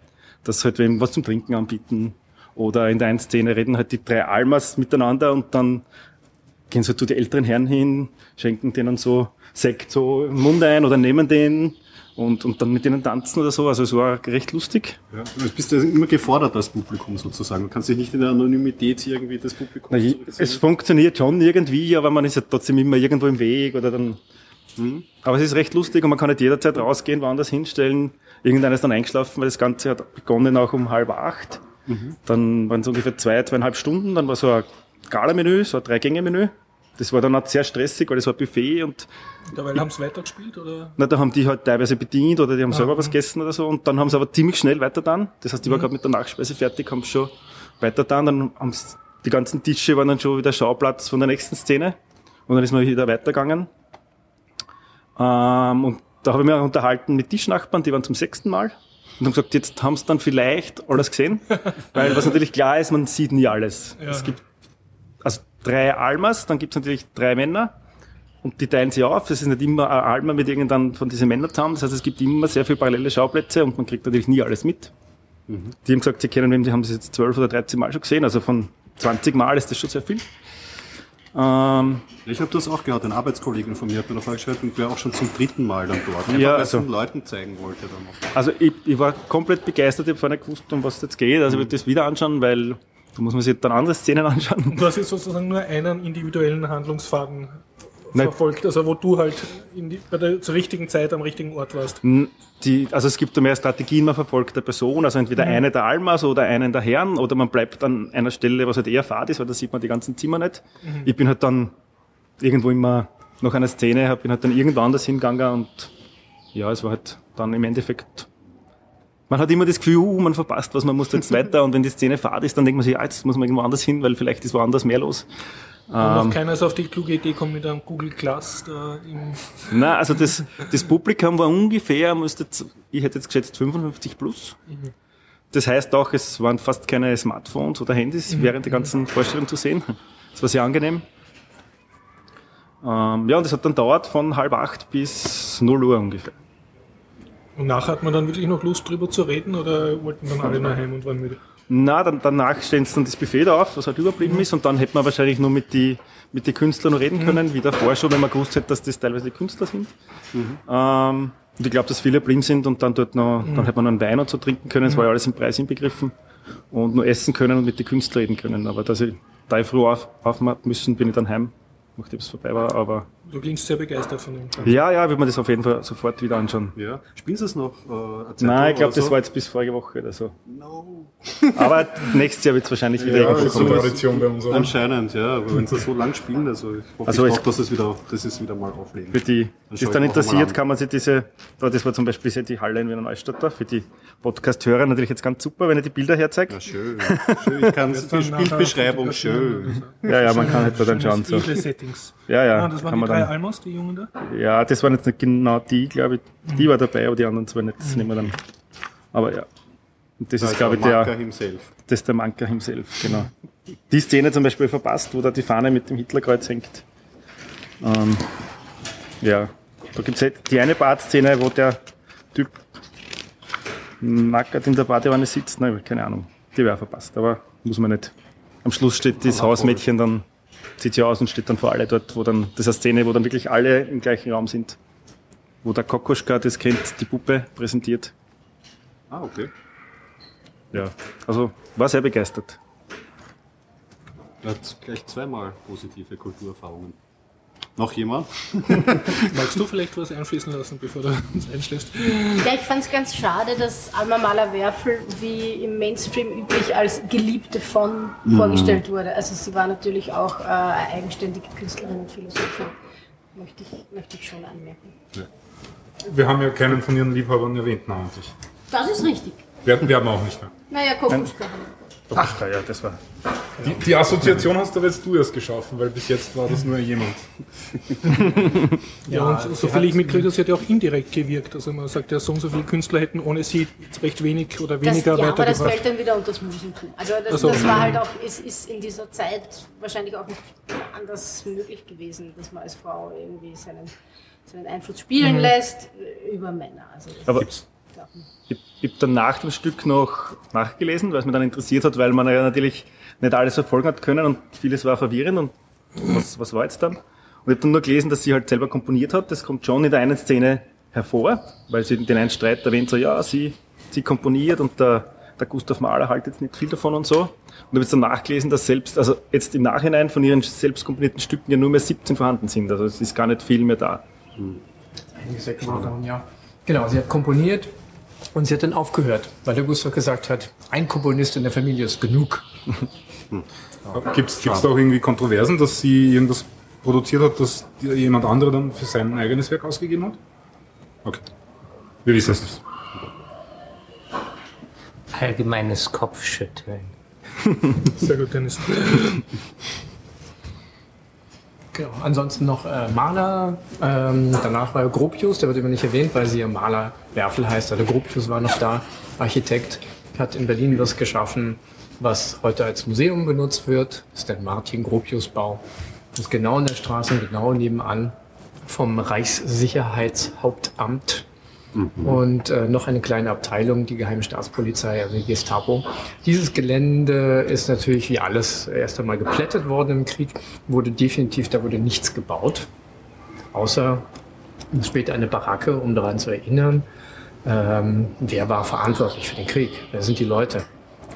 dass sie halt wem was zum Trinken anbieten. Oder in der einen Szene reden halt die drei Almas miteinander und dann gehen so zu die älteren Herren hin, schenken denen so Sekt so im Mund ein oder nehmen den und, und dann mit denen tanzen oder so. Also es war recht lustig. Ja. Du bist ja immer gefordert als Publikum sozusagen. Du kannst dich nicht in der Anonymität irgendwie des Publikums Na, je- es funktioniert schon irgendwie, aber man ist ja trotzdem immer irgendwo im Weg oder dann. Mhm. Aber es ist recht lustig und man kann nicht jederzeit rausgehen, woanders hinstellen. Irgendeiner ist dann eingeschlafen, weil das Ganze hat begonnen auch um halb acht. Mhm. Dann waren es ungefähr zwei, zweieinhalb Stunden. Dann war so ein Gala-Menü, so ein Drei-Gänge-Menü. Das war dann auch sehr stressig, weil das war Buffet und Dabei haben sie weitergespielt oder? na, da haben die halt teilweise bedient oder die haben selber Ah, was mhm. gegessen oder so und dann haben sie aber ziemlich schnell weitergetan. Das heißt, die war gerade mit der Nachspeise fertig, haben schon weitergetan. Dann haben sie, die ganzen Tische waren dann schon wieder Schauplatz von der nächsten Szene und dann ist man wieder weitergegangen. Ähm, und da habe ich mich auch unterhalten mit Tischnachbarn, die waren zum sechsten Mal und haben gesagt, jetzt haben sie dann vielleicht alles gesehen, weil was natürlich klar ist, man sieht nie alles. Ja. Es gibt also drei Almas, dann gibt es natürlich drei Männer und die teilen sich auf. Es ist nicht immer ein Alma mit irgendeinem von diesen Männern zusammen. Das heißt, es gibt immer sehr viele parallele Schauplätze und man kriegt natürlich nie alles mit. Die haben gesagt, sie kennen wem, die haben das jetzt zwölf oder 13 Mal schon gesehen. Also von 20 Mal ist das schon sehr viel. Ähm, Ich habe das auch gehört, ein Arbeitskollege von mir hat mir noch vorgestellt und wäre auch schon zum dritten Mal dann dort. Einfach, Ja, es also- den Leuten zeigen wollte dann noch. also ich, ich war komplett begeistert, ich habe vorher nicht gewusst, um was es jetzt geht. Also ich würde das wieder anschauen, weil da muss man sich dann andere Szenen anschauen. Du hast jetzt sozusagen nur einen individuellen Handlungsfaden Nein. verfolgt, also wo du halt die, bei der, zur richtigen Zeit am richtigen Ort warst. Die, also es gibt da mehr Strategien, man verfolgt der Person, also entweder eine der Almas oder einen der Herren oder man bleibt an einer Stelle, was halt eher fad ist, weil da sieht man die ganzen Zimmer nicht. Ich bin halt dann irgendwo immer nach einer Szene, bin halt dann irgendwo anders hingegangen und ja, es war halt dann im Endeffekt man hat immer das Gefühl, uh, man verpasst was, man muss jetzt weiter und wenn die Szene fad ist, dann denkt man sich, ja, jetzt muss man irgendwo anders hin, weil vielleicht ist woanders mehr los. Und noch keiner ist auf die kluge Idee gekommen mit einem Google Glass da im Na, also das, das Publikum war ungefähr, müsste ich hätte jetzt geschätzt 55 plus. Das heißt auch, es waren fast keine Smartphones oder Handys während der ganzen Vorstellung zu sehen. Das war sehr angenehm. Ähm, ja, und das hat dann dauert von halb acht bis 0 Uhr ungefähr. Und nachher hat man dann wirklich noch Lust drüber zu reden oder wollten dann alle nach heim und waren müde? Na, dann, danach stellen sie dann das Buffet da auf, was halt überblieben ist, und dann hätte man wahrscheinlich nur mit die, mit den Künstlern noch reden können, wie davor schon, wenn man gewusst hätte, dass das teilweise die Künstler sind. Ähm, und ich glaube, dass viele blieben sind und dann dort noch, dann hätte man noch einen Wein und so trinken können, es war ja alles im Preis inbegriffen, und nur essen können und mit den Künstlern reden können. Aber dass ich, da ich früh auf, aufmachen müssen, bin ich dann heim, nachdem es vorbei war, aber Du klingst sehr begeistert von dem. ja, ja, wird man das auf jeden Fall sofort wieder anschauen. Ja. Spielen Sie es noch? Äh, Nein, ich glaube, das so? war jetzt bis vorige Woche oder so. No. Aber nächstes Jahr wird es wahrscheinlich wieder Ja, das ist so. Tradition bei uns. Anscheinend, ja. Aber wenn Sie so lang spielen, also ich hoffe Also ich doch, dass es wieder, dass es wieder mal auflegen. Für die, Dann die es dann interessiert, an. kann man sich diese, da, das war zum Beispiel die Halle in Wiener Neustadt da, für die Podcast-Hörer natürlich jetzt ganz super, wenn ihr die Bilder herzeigt. Ja, schön. schön. Ich kann die Bildbeschreibung schön. Ja, ja, man kann halt da dann schauen. So. Settings. Ja, ja, Ah, das waren kann die man drei dann. Almos, die Jungen da? Ja, das waren jetzt nicht genau die, glaube ich. Die war dabei, aber die anderen zwei nicht. Das nehmen wir dann. Aber ja. Und das ist, glaube ich, der, himself. das ist der Manker himself, genau. Die Szene zum Beispiel verpasst, wo da die Fahne mit dem Hitlerkreuz hängt. Ähm, ja, da gibt's halt die eine Badszene, wo der Typ nackert in der Badewanne sitzt. Nein, keine Ahnung. Die wäre verpasst, aber muss man nicht. Am Schluss steht das Hausmädchen dann, zieht sie aus und steht dann vor alle dort, wo dann, das ist eine Szene, wo dann wirklich alle im gleichen Raum sind. Wo der Kokoschka, das kennt, die Puppe präsentiert. Ah, okay. Ja, also war sehr begeistert. Er hat gleich zweimal positive Kulturerfahrungen. Noch jemand? Magst du vielleicht was einfließen lassen, bevor du uns einschläfst? Ja, ich fand es ganz schade, dass Alma Mahler Werfel wie im Mainstream üblich als Geliebte von vorgestellt wurde. Also sie war natürlich auch äh, eine eigenständige Künstlerin und Philosophin, möchte ich, möchte ich schon anmerken. Wir haben ja keinen von ihren Liebhabern erwähnt, namentlich. Das ist richtig. Wir hatten, wir haben auch nicht mehr. Naja, Kokuschka. Ach, ja, das war. Die, die Assoziation hast aber jetzt du erst geschaffen, weil bis jetzt war das nur jemand. Ja, und so, so viel ich mitkriege, das hat ja auch indirekt gewirkt. Also man sagt ja, so und so viele Künstler hätten ohne sie recht wenig oder Das, weniger ja, aber das fällt dann wieder unter das Musentum. Also das, Ach so. das war halt auch, es ist in dieser Zeit wahrscheinlich auch nicht anders möglich gewesen, dass man als Frau irgendwie seinen, seinen Einfluss spielen lässt äh, über Männer. Also das Aber Buchstaben. Ich, habe dann nach dem Stück noch nachgelesen, weil es mich dann interessiert hat, weil man ja natürlich nicht alles verfolgen hat können und vieles war verwirrend und was, was war jetzt dann? Und ich habe dann nur gelesen, dass sie halt selber komponiert hat. Das kommt schon in der einen Szene hervor, weil sie den einen Streit erwähnt, so ja, sie, sie komponiert und der, der Gustav Mahler halt jetzt nicht viel davon und so. Und ich habe jetzt dann nachgelesen, dass selbst, also jetzt im Nachhinein von ihren selbst komponierten Stücken ja nur mehr 17 vorhanden sind. Also es ist gar nicht viel mehr da. Weggemacht haben, ja. Genau, sie hat komponiert und sie hat dann aufgehört, weil der Gustav gesagt hat, ein Komponist in der Familie ist genug. Gibt es da auch irgendwie Kontroversen, dass sie irgendwas produziert hat, das jemand anderer dann für sein eigenes Werk ausgegeben hat? Okay. Wir wissen es nicht. Allgemeines Kopfschütteln. Sehr gut, Dennis. Genau. Ansonsten noch äh, Maler. Ähm, danach war Gropius, der wird immer nicht erwähnt, weil sie ja Maler Werfel heißt. Also Gropius war noch da, Architekt, hat in Berlin was geschaffen, was heute als Museum benutzt wird. Das ist der Martin Gropius Bau. Das ist genau in der Straße, genau nebenan vom Reichssicherheitshauptamt. Und äh, noch eine kleine Abteilung, die Geheime Staatspolizei, also die Gestapo. Dieses Gelände ist natürlich wie alles erst einmal geplättet worden im Krieg, wurde definitiv, da wurde nichts gebaut, außer später eine Baracke, um daran zu erinnern, ähm, wer war verantwortlich für den Krieg, wer sind die Leute.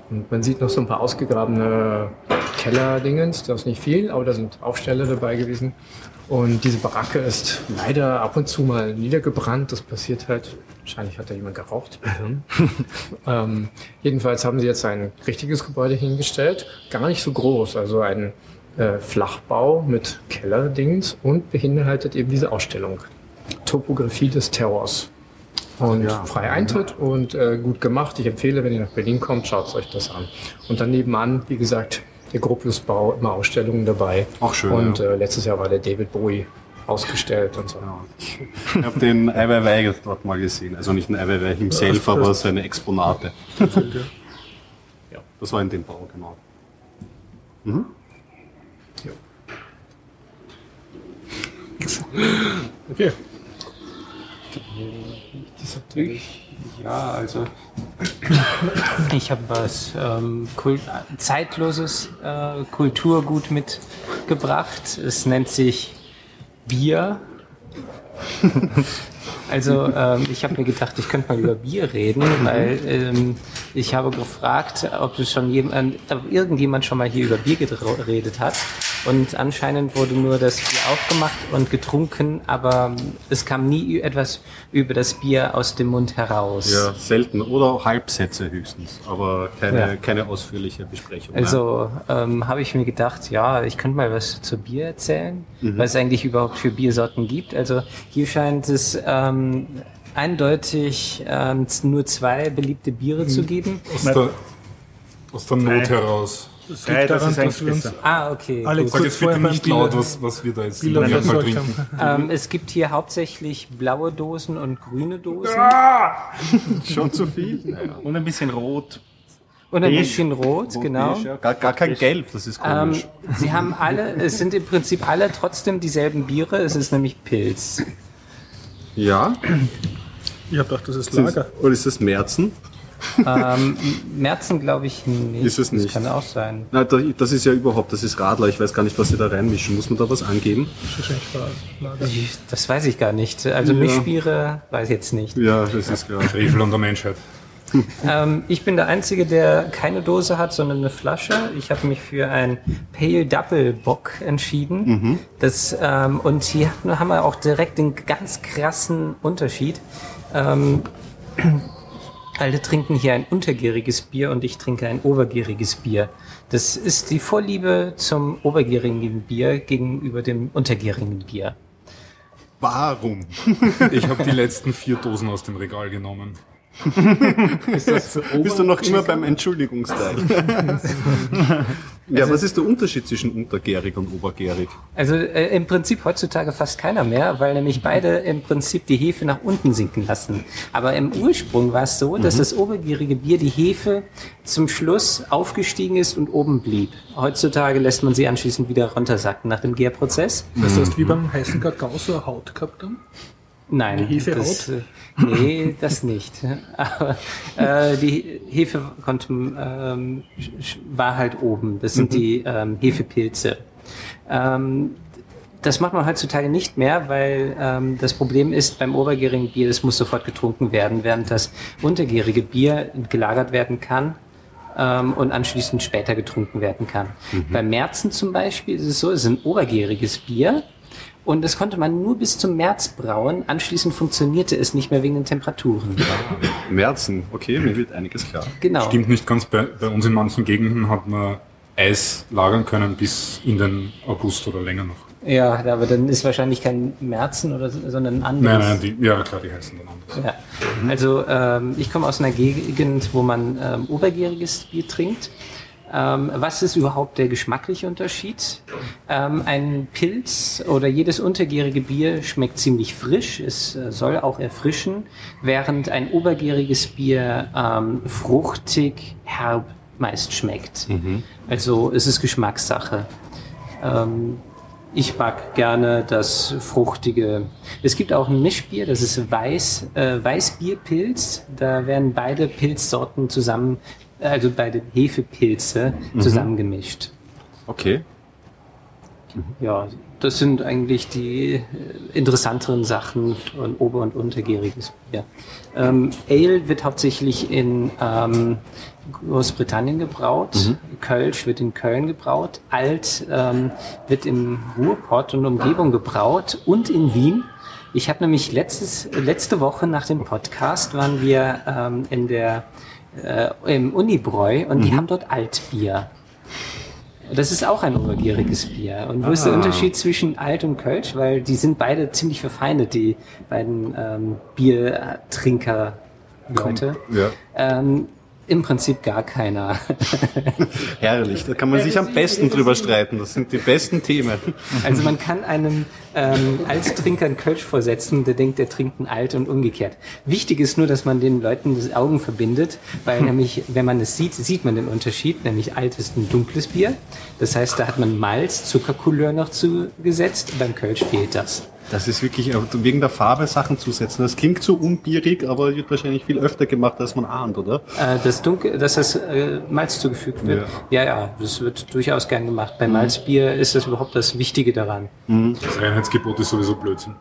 Und man sieht noch so ein paar ausgegrabene Kellerdingens, das ist nicht viel, aber da sind Aufsteller dabei gewesen. Und diese Baracke ist leider ab und zu mal niedergebrannt. Das passiert halt. Wahrscheinlich hat da jemand geraucht. ähm, jedenfalls haben sie jetzt ein richtiges Gebäude hingestellt. Gar nicht so groß. Also ein äh, Flachbau mit Kellerdings und beinhaltet eben diese Ausstellung. Topographie des Terrors. Und frei Eintritt und äh, gut gemacht. Ich empfehle, wenn ihr nach Berlin kommt, schaut euch das an. Und dann nebenan, wie gesagt, der Gropiusbau, immer Ausstellungen dabei. Auch schön, Und ja. äh, letztes Jahr war der David Bowie ausgestellt und so. Ich habe den Ai Weiwei dort mal gesehen. Also nicht den Ai Weiwei himself, aber seine Exponate. ja, das war in dem Bau, genau. Okay. Ja, also. Ich habe was ähm, Kult zeitloses äh, Kulturgut mitgebracht. Es nennt sich Bier. Also ähm, ich habe mir gedacht, ich könnte mal über Bier reden, weil ähm, ich habe gefragt, ob es schon jemand, ob irgendjemand schon mal hier über Bier geredet hat. Und anscheinend wurde nur das Bier aufgemacht und getrunken, aber es kam nie etwas über das Bier aus dem Mund heraus. Ja, selten. Oder Halbsätze höchstens. Aber keine, Ja. keine ausführliche Besprechung. Also ähm, habe ich mir gedacht, ja, ich könnte mal was zu Bier erzählen, was es eigentlich überhaupt für Biersorten gibt. Also hier scheint es ähm, eindeutig ähm, nur zwei beliebte Biere zu geben. Aus der, aus der Not heraus. Das liegt das daran, ist dass wir uns besser. Ah, okay. alle gut. Sag kurz jetzt bitte nicht laut, was, was wir da jetzt Bier Fall besorgt trinken. Ähm, es gibt hier hauptsächlich blaue Dosen und grüne Dosen Schon zu viel? Naja. Und ein bisschen rot. und ein Beige. bisschen rot, genau. Ja, Gar, gar kein Gelb, das ist Ähm, komisch. sie haben alle, es sind im Prinzip alle trotzdem dieselben Biere. Es ist nämlich Pilz. ja? Ich habe gedacht, das ist Lager. Oder ist das Merzen? Ähm, Merzen glaube ich nicht. Ist es nicht. Das kann auch sein. Na, da- das ist ja überhaupt, das ist Radler. Ich weiß gar nicht, was sie da reinmischen. Muss man da was angeben? Das weiß ich gar nicht. Also Ja. Mischbiere weiß ich jetzt nicht. Ja, das ist klar. Frevel an der Menschheit. Ähm, ich bin der Einzige, der keine Dose hat, sondern eine Flasche. Ich habe mich für ein Pale Double Bock entschieden. Das, ähm, und hier haben- haben wir auch direkt den ganz krassen Unterschied. Ähm, alle trinken hier ein untergäriges Bier und ich trinke ein obergäriges Bier. Das ist die Vorliebe zum obergärigen Bier gegenüber dem untergärigen Bier. Warum? Ich habe die letzten vier Dosen aus dem Regal genommen. Bist du noch immer beim Entschuldigungsteil? ja, was ist der Unterschied zwischen untergärig und obergärig? Also äh, im Prinzip heutzutage fast keiner mehr, weil nämlich beide im Prinzip die Hefe nach unten sinken lassen. Aber im Ursprung war es so, dass das obergärige Bier die Hefe zum Schluss aufgestiegen ist und oben blieb. Heutzutage lässt man sie anschließend wieder runtersacken nach dem Gärprozess. Das heißt, wie beim heißen Kakao so eine Haut gehabt haben. Nein, Die Hefe das, äh, nee, das nicht. Aber äh, die Hefe konnte, ähm, war halt oben. Das sind die ähm, Hefepilze. Ähm, das macht man heutzutage nicht mehr, weil ähm, das Problem ist beim obergärigen Bier, das muss sofort getrunken werden, während das untergärige Bier gelagert werden kann ähm, und anschließend später getrunken werden kann. Beim Märzen zum Beispiel ist es so, es ist ein obergäriges Bier und das konnte man nur bis zum März brauen. Anschließend funktionierte es nicht mehr wegen den Temperaturen. Märzen, okay, mir wird einiges klar. Genau. Stimmt nicht ganz. Bei, bei uns in manchen Gegenden hat man Eis lagern können bis in den August oder länger noch. Ja, aber dann ist wahrscheinlich kein Märzen oder so, sondern ein anderes. Nein, nein, die, ja klar, die heißen dann anders. Ja. Also ähm, ich komme aus einer Gegend, wo man ähm, obergäriges Bier trinkt. Ähm, was ist überhaupt der geschmackliche Unterschied? Ähm, ein Pilz oder jedes untergärige Bier schmeckt ziemlich frisch, es äh, soll auch erfrischen, während ein obergäriges Bier ähm, fruchtig, herb meist schmeckt. Also es ist Geschmackssache. Ähm, ich mag gerne das fruchtige. Es gibt auch ein Mischbier, das ist Weiß, äh, Weißbierpilz. Da werden beide Pilzsorten zusammen, also beide Hefepilze zusammengemischt. Okay. Ja, das sind eigentlich die äh, interessanteren Sachen von Ober- und Untergäriges Bier. Ähm, Ale wird hauptsächlich in ähm, Großbritannien gebraut. Kölsch wird in Köln gebraut. Alt ähm, wird im Ruhrpott und Umgebung gebraut und in Wien. Ich habe nämlich letztes, letzte Woche nach dem Podcast waren wir ähm, in der äh, im Unibräu und die haben dort Altbier. Das ist auch ein obergäriges Bier. Und wo ist der Unterschied zwischen Alt und Kölsch? Weil die sind beide ziemlich verfeindet, die beiden ähm, Biertrinker-Leute. Ja. Ähm, Im Prinzip gar keiner. Herrlich, da kann man sich am besten drüber streiten. Das sind die besten Themen. Also man kann einem ähm, Alttrinker einen Kölsch vorsetzen, der denkt, der trinkt einen Alt und umgekehrt. Wichtig ist nur, dass man den Leuten die Augen verbindet, weil nämlich, wenn man es sieht, sieht man den Unterschied. Nämlich Alt ist ein dunkles Bier. Das heißt, da hat man Malz, Zuckercouleur noch zugesetzt. Beim Kölsch fehlt das. Das ist wirklich äh, wegen der Farbe Sachen zusetzen. Das klingt so unbierig, aber wird wahrscheinlich viel öfter gemacht, als man ahnt, oder? Äh, das Dunkel, dass das äh, Malz zugefügt wird. Ja. ja, das wird durchaus gern gemacht. Bei Malzbier ist das überhaupt das Wichtige daran. Das Reinheitsgebot ist sowieso Blödsinn.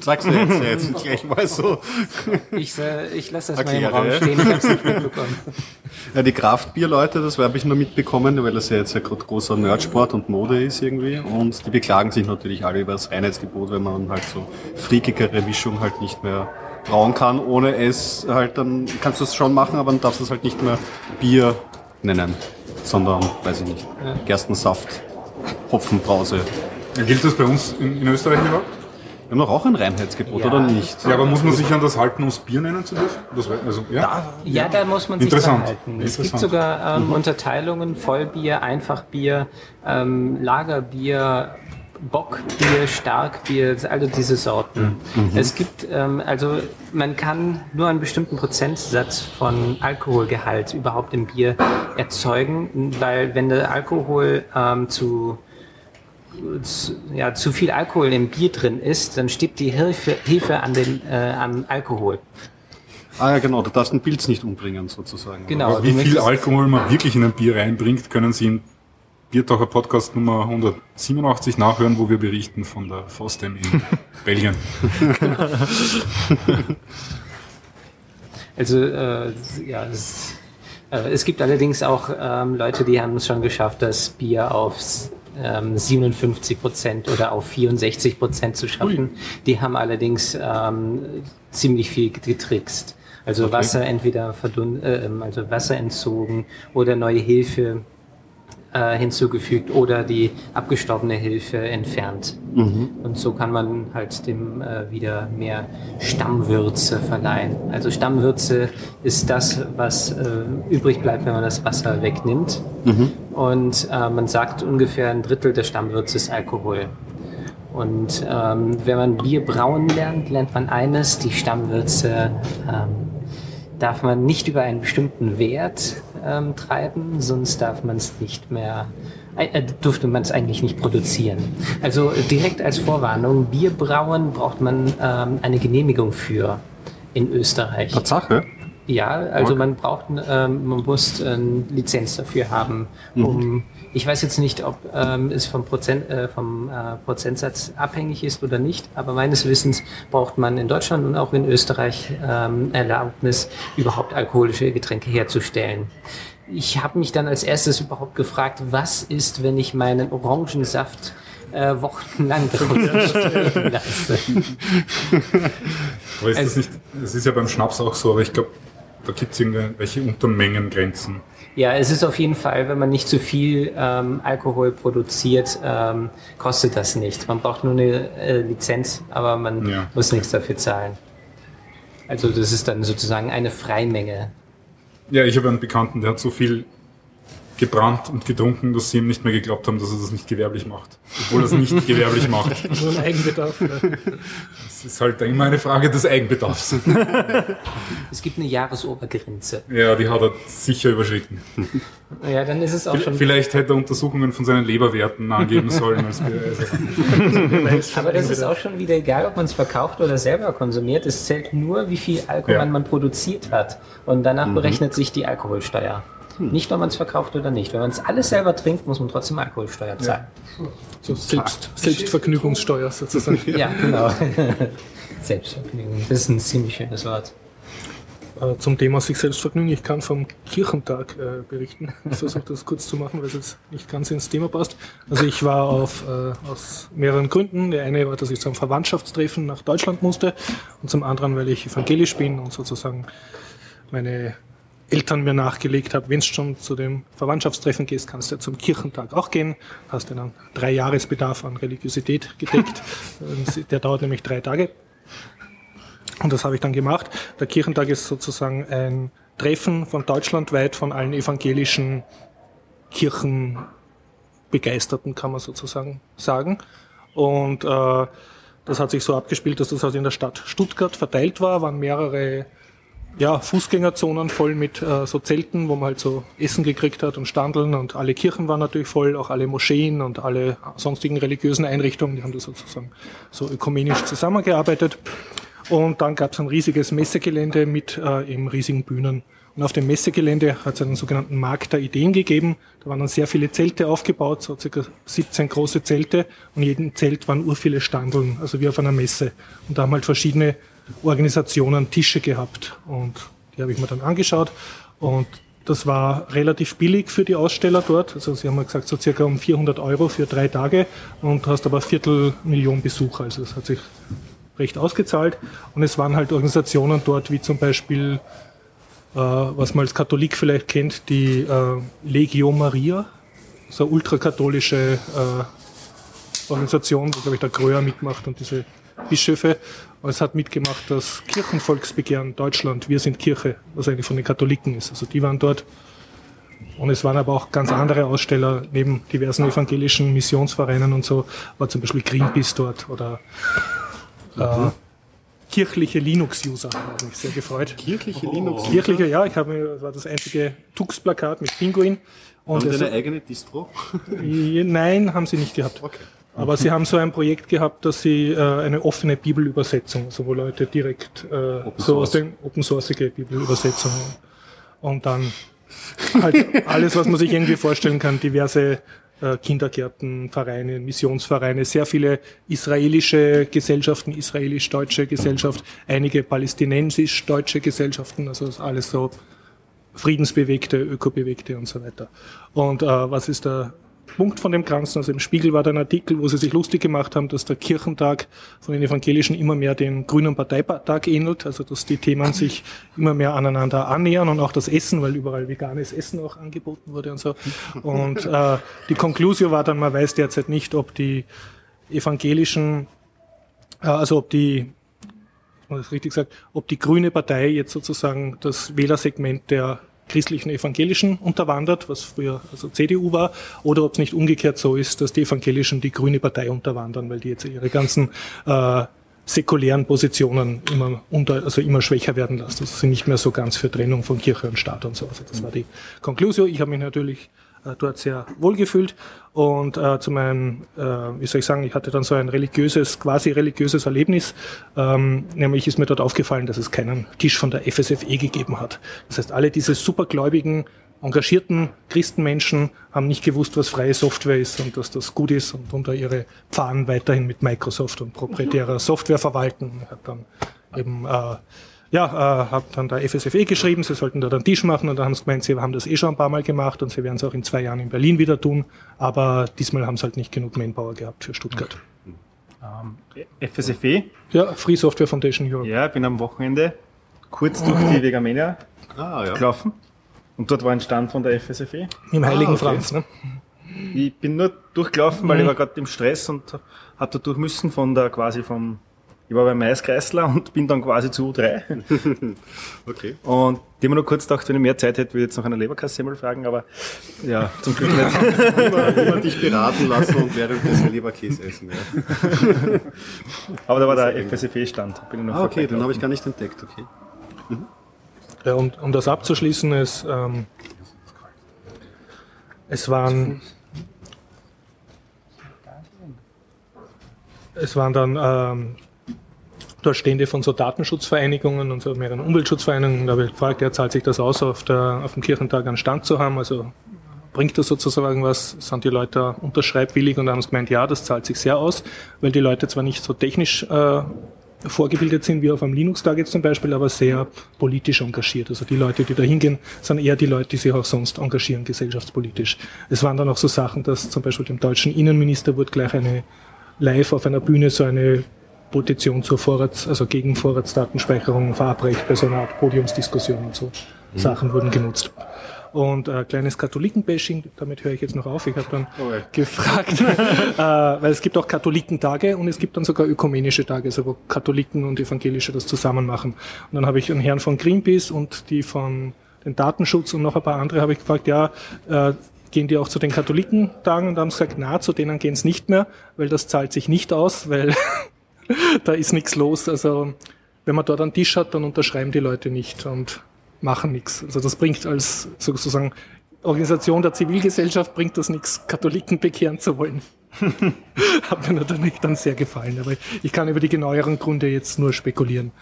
Sagst du jetzt, jetzt gleich mal so. Ich, äh, ich lasse das Erkläre. mal im Raum stehen, ich habe es nicht mitbekommen. Ja, die Kraftbierleute, das habe ich nur mitbekommen, weil das ja jetzt ja gerade großer Nerdsport und Mode ist irgendwie. Und die beklagen sich natürlich alle über das Reinheitsgebot, wenn man halt so freakigere Mischung halt nicht mehr brauen kann, ohne es halt dann kannst du es schon machen, aber dann darfst du es halt nicht mehr Bier nennen, sondern, weiß ich nicht, Gerstensaft, Hopfenbrause. Gilt das bei uns in, in Österreich überhaupt? Wir haben doch auch ein Reinheitsgebot, Ja. oder nicht? Ja, aber muss man sich an das halten, ums Bier nennen zu dürfen? Das, also, ja. Ja, da muss man sich Interessant. dran halten. Es gibt sogar ähm, Unterteilungen, Vollbier, Einfachbier, ähm, Lagerbier, Bockbier, Starkbier, also diese Sorten. Es gibt, ähm, also man kann nur einen bestimmten Prozentsatz von Alkoholgehalt überhaupt im Bier erzeugen, weil wenn der Alkohol ähm, zu- ja, zu viel Alkohol im Bier drin ist, dann stirbt die Hefe, Hefe an den äh, am Alkohol. Ah ja, genau, du darfst den Pilz nicht umbringen, sozusagen. Genau. Aber wie viel Alkohol man wirklich in ein Bier reinbringt, können Sie im Biertaucher Podcast Nummer 187 nachhören, wo wir berichten von der Fostem in Belgien. Also äh, ja, es, äh, es gibt allerdings auch ähm, Leute, die haben es schon geschafft, das Bier auf ähm, 57 Prozent oder auf 64 Prozent zu schaffen. Die haben allerdings ähm, ziemlich viel getrickst. Also Wasser entweder verdun äh, also Wasser entzogen oder neue Hilfe äh, hinzugefügt oder die abgestorbene Hilfe entfernt. Und so kann man halt dem äh, wieder mehr Stammwürze verleihen. Also Stammwürze ist das, was äh, übrig bleibt, wenn man das Wasser wegnimmt. Und äh, man sagt, ungefähr ein Drittel der Stammwürze ist Alkohol. Und ähm, wenn man Bier brauen lernt, lernt man eines, die Stammwürze ähm, darf man nicht über einen bestimmten Wert ähm, treiben, sonst darf man es nicht mehr äh, durfte man es eigentlich nicht produzieren. Also direkt als Vorwarnung, Bierbrauen braucht man ähm, eine Genehmigung für in Österreich. Tatsache? Ja, also man braucht, ähm, man muss eine Lizenz dafür haben, um, ich weiß jetzt nicht, ob ähm, es vom, Prozent, äh, vom äh, Prozentsatz abhängig ist oder nicht, aber meines Wissens braucht man in Deutschland und auch in Österreich ähm, Erlaubnis, überhaupt alkoholische Getränke herzustellen. Ich habe mich dann als erstes überhaupt gefragt, was ist, wenn ich meinen Orangensaft äh, wochenlang draußen lasse? Aber ist das Also- nicht, das ist ja beim Schnaps auch so, aber ich glaube, da gibt es irgendwelche Untermengengrenzen. Ja, es ist auf jeden Fall, wenn man nicht zu viel ähm, Alkohol produziert, ähm, kostet das nichts. Man braucht nur eine äh, Lizenz, aber man Ja. muss nichts dafür zahlen. Also das ist dann sozusagen eine Freimenge. Ja, ich habe einen Bekannten, der hat so viel gebrannt und getrunken, dass sie ihm nicht mehr geglaubt haben, dass er das nicht gewerblich macht. Obwohl er es nicht gewerblich macht. Nur ein Eigenbedarf. ja. Das ist halt immer eine Frage des Eigenbedarfs. Es gibt eine Jahresobergrenze. Ja, die hat er sicher überschritten. Ja, dann ist es auch schon. Vielleicht hätte er Untersuchungen von seinen Leberwerten angeben sollen als. Aber das ist auch schon wieder egal, ob man es verkauft oder selber konsumiert. Es zählt nur, wie viel Alkohol Ja. man produziert hat. Und danach berechnet sich die Alkoholsteuer. Nicht, ob man es verkauft oder nicht. Wenn man es alles selber trinkt, muss man trotzdem Alkoholsteuer zahlen. So Selbst, Selbstvergnügungssteuer sozusagen. Ja, genau. Selbstvergnügen. Das ist ein ziemlich schönes Wort. Äh, Zum Thema sich selbst vergnügen. Ich kann vom Kirchentag äh, berichten. Ich versuche das kurz zu machen, weil es jetzt nicht ganz ins Thema passt. Also ich war auf, äh, aus mehreren Gründen. Der eine war, dass ich zum Verwandtschaftstreffen nach Deutschland musste und zum anderen, weil ich evangelisch bin und sozusagen meine Eltern mir nachgelegt haben, wenn du schon zu dem Verwandtschaftstreffen gehst, kannst du ja zum Kirchentag auch gehen. Hast du dann drei Jahresbedarf an Religiosität gedeckt. Der dauert nämlich drei Tage. Und das habe ich dann gemacht. Der Kirchentag ist sozusagen ein Treffen von deutschlandweit von allen evangelischen Kirchenbegeisterten, kann man sozusagen sagen. Und äh, das hat sich so abgespielt, dass das halt in der Stadt Stuttgart verteilt war, waren mehrere ja, Fußgängerzonen voll mit äh, so Zelten, wo man halt so Essen gekriegt hat und Standeln und alle Kirchen waren natürlich voll, auch alle Moscheen und alle sonstigen religiösen Einrichtungen, die haben da sozusagen so ökumenisch zusammengearbeitet. Und dann gab es ein riesiges Messegelände mit äh, eben riesigen Bühnen. Und auf dem Messegelände hat es einen sogenannten Markt der Ideen gegeben. Da waren dann sehr viele Zelte aufgebaut, so circa 17 große Zelte. Und in jedem Zelt waren ur viele Standeln, also wie auf einer Messe. Und da haben halt verschiedene Organisationen Tische gehabt. Und die habe ich mir dann angeschaut. Und das war relativ billig für die Aussteller dort. Also sie haben mal gesagt, so circa um 400 Euro für drei Tage. Und hast aber Viertelmillion Besucher. Also das hat sich recht ausgezahlt. Und es waren halt Organisationen dort, wie zum Beispiel, äh, was man als Katholik vielleicht kennt, die äh, Legio Maria, so eine ultrakatholische äh, Organisation, wo, glaube ich, der Gröer mitmacht und diese Bischöfe. Es hat mitgemacht das Kirchenvolksbegehren Deutschland, wir sind Kirche, was eigentlich von den Katholiken ist. Also die waren dort. Und es waren aber auch ganz andere Aussteller, neben diversen evangelischen Missionsvereinen und so, war zum Beispiel Greenpeace dort oder äh, kirchliche Linux-User, da habe ich mich sehr gefreut. Kirchliche Linux. Kirchliche, ja, ich habe mir, das war das einzige Tux-Plakat mit Pinguin. Und Haben Sie eine eigene Distro? nein, haben sie nicht gehabt. Okay. Aber sie haben so ein Projekt gehabt, dass sie äh, eine offene Bibelübersetzung, also wo Leute direkt äh, so aus source. den open sourceige Bibelübersetzungen und dann halt alles, was man sich irgendwie vorstellen kann, diverse äh, Kindergärten, Vereine, Missionsvereine, sehr viele israelische Gesellschaften, israelisch-deutsche Gesellschaft, einige palästinensisch-deutsche Gesellschaften, also alles so Friedensbewegte, Ökobewegte und so weiter. Und äh, was ist der Punkt von dem Ganzen? Also im Spiegel war da ein Artikel, wo sie sich lustig gemacht haben, dass der Kirchentag von den Evangelischen immer mehr dem Grünen Parteitag ähnelt, also dass die Themen sich immer mehr aneinander annähern und auch das Essen, weil überall veganes Essen auch angeboten wurde und so. Und äh, die Conclusio war dann, man weiß derzeit nicht, ob die Evangelischen, äh, also ob die das richtig sagt, ob die Grüne Partei jetzt sozusagen das Wählersegment der christlichen Evangelischen unterwandert, was früher also CDU war, oder ob es nicht umgekehrt so ist, dass die Evangelischen die Grüne Partei unterwandern, weil die jetzt ihre ganzen äh, säkulären Positionen immer unter, also immer schwächer werden lassen. Also sie nicht mehr so ganz für Trennung von Kirche und Staat und so. Also das war die Conclusio. Ich habe mich natürlich dort sehr wohlgefühlt. Und äh, zu meinem, äh, wie soll ich sagen, ich hatte dann so ein religiöses, quasi religiöses Erlebnis. Ähm, nämlich ist mir dort aufgefallen, dass es keinen Tisch von der FSFE gegeben hat. Das heißt, alle diese supergläubigen engagierten Christenmenschen haben nicht gewusst, was freie Software ist und dass das gut ist und unter ihre Pfannen weiterhin mit Microsoft und proprietärer Software verwalten. Habe dann eben äh, ja, äh, habe dann der FSFE geschrieben, sie sollten da einen Tisch machen und dann haben sie gemeint, sie haben das eh schon ein paar Mal gemacht und sie werden es auch in zwei Jahren in Berlin wieder tun, aber diesmal haben sie halt nicht genug Manpower gehabt für Stuttgart. Ähm, FSFE, Ja, Free Software Foundation Europe. ja, bin am Wochenende kurz durch die Vegamania Ah, ja. gelaufen. Und dort war ein Stand von der FSFE. Im Heiligen Ah, okay. Franz. Ne? Ich bin nur durchgelaufen, weil ich war gerade im Stress und hab da durch müssen von der quasi vom ich war beim Maiskreisler und bin dann quasi zu U3. Okay. Und die haben mir nur kurz gedacht, wenn ich mehr Zeit hätte, würde ich jetzt noch eine Leberkassemmel fragen, aber ja, zum Glück nicht. Immer, immer dich beraten lassen und währenddessen Leberkäse essen. Ja. Aber da war der FSFE-Stand. Ah, okay, den habe ich gar nicht entdeckt. Okay. Ja, um, um das abzuschließen, es, ähm, es waren es waren dann ähm, dort Stände von so Datenschutzvereinigungen und so mehreren Umweltschutzvereinigungen. Da habe ich gefragt, ja, zahlt sich das aus, auf, der, auf dem Kirchentag einen Stand zu haben? Also bringt das sozusagen was? Sind die Leute unterschreibwillig? Und dann haben sie gemeint, ja, das zahlt sich sehr aus, weil die Leute zwar nicht so technisch äh, vorgebildet sind wie auf einem Linux-Tag jetzt zum Beispiel, aber sehr politisch engagiert. Also die Leute, die da hingehen, sind eher die Leute, die sich auch sonst engagieren, gesellschaftspolitisch. Es waren dann auch so Sachen, dass zum Beispiel dem deutschen Innenminister wurde gleich eine live auf einer Bühne so eine Petition zur Vorrats-, also gegen Vorratsdatenspeicherung verabreicht bei so einer Art Podiumsdiskussion und so. Sachen wurden genutzt. Und äh, kleines Katholikenbashing, damit höre ich jetzt noch auf. Ich habe dann Okay. gefragt, äh, weil es gibt auch Katholikentage und es gibt dann sogar ökumenische Tage, also wo Katholiken und Evangelische das zusammen machen. Und dann habe ich einen Herrn von Greenpeace und die von den Datenschutz und noch ein paar andere habe ich gefragt, ja, äh, gehen die auch zu den Katholikentagen? Und haben gesagt, na, zu denen gehen es nicht mehr, weil das zahlt sich nicht aus, weil da ist nichts los. Also wenn man dort einen Tisch hat, dann unterschreiben die Leute nicht und machen nichts. Also das bringt als sozusagen Organisation der Zivilgesellschaft bringt das nichts, Katholiken bekehren zu wollen. Hat mir natürlich dann sehr gefallen, aber ich kann über die genaueren Gründe jetzt nur spekulieren.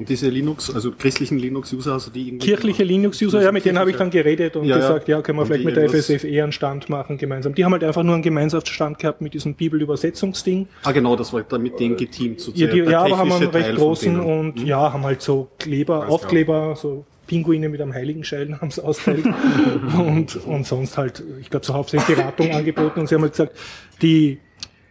Und diese Linux, also christlichen Linux-User, also die irgendwie. Kirchliche Linux-User, ja, mit denen habe ich dann geredet und Ja, gesagt, ja, können wir vielleicht mit der irgendwas- FSFE einen Stand machen gemeinsam. Die haben halt einfach nur einen Gemeinschaftsstand gehabt mit diesem Bibelübersetzungsding. Ah, genau, das war dann mit denen geteamt. So Ja, die, ja aber haben einen recht Teil von großen und Hm? ja, haben halt so Kleber, klar. Aufkleber, so Pinguine mit einem Heiligenschein haben sie austeilt und, und sonst halt, ich glaube, so hauptsächlich Beratung angeboten und sie haben halt gesagt, die,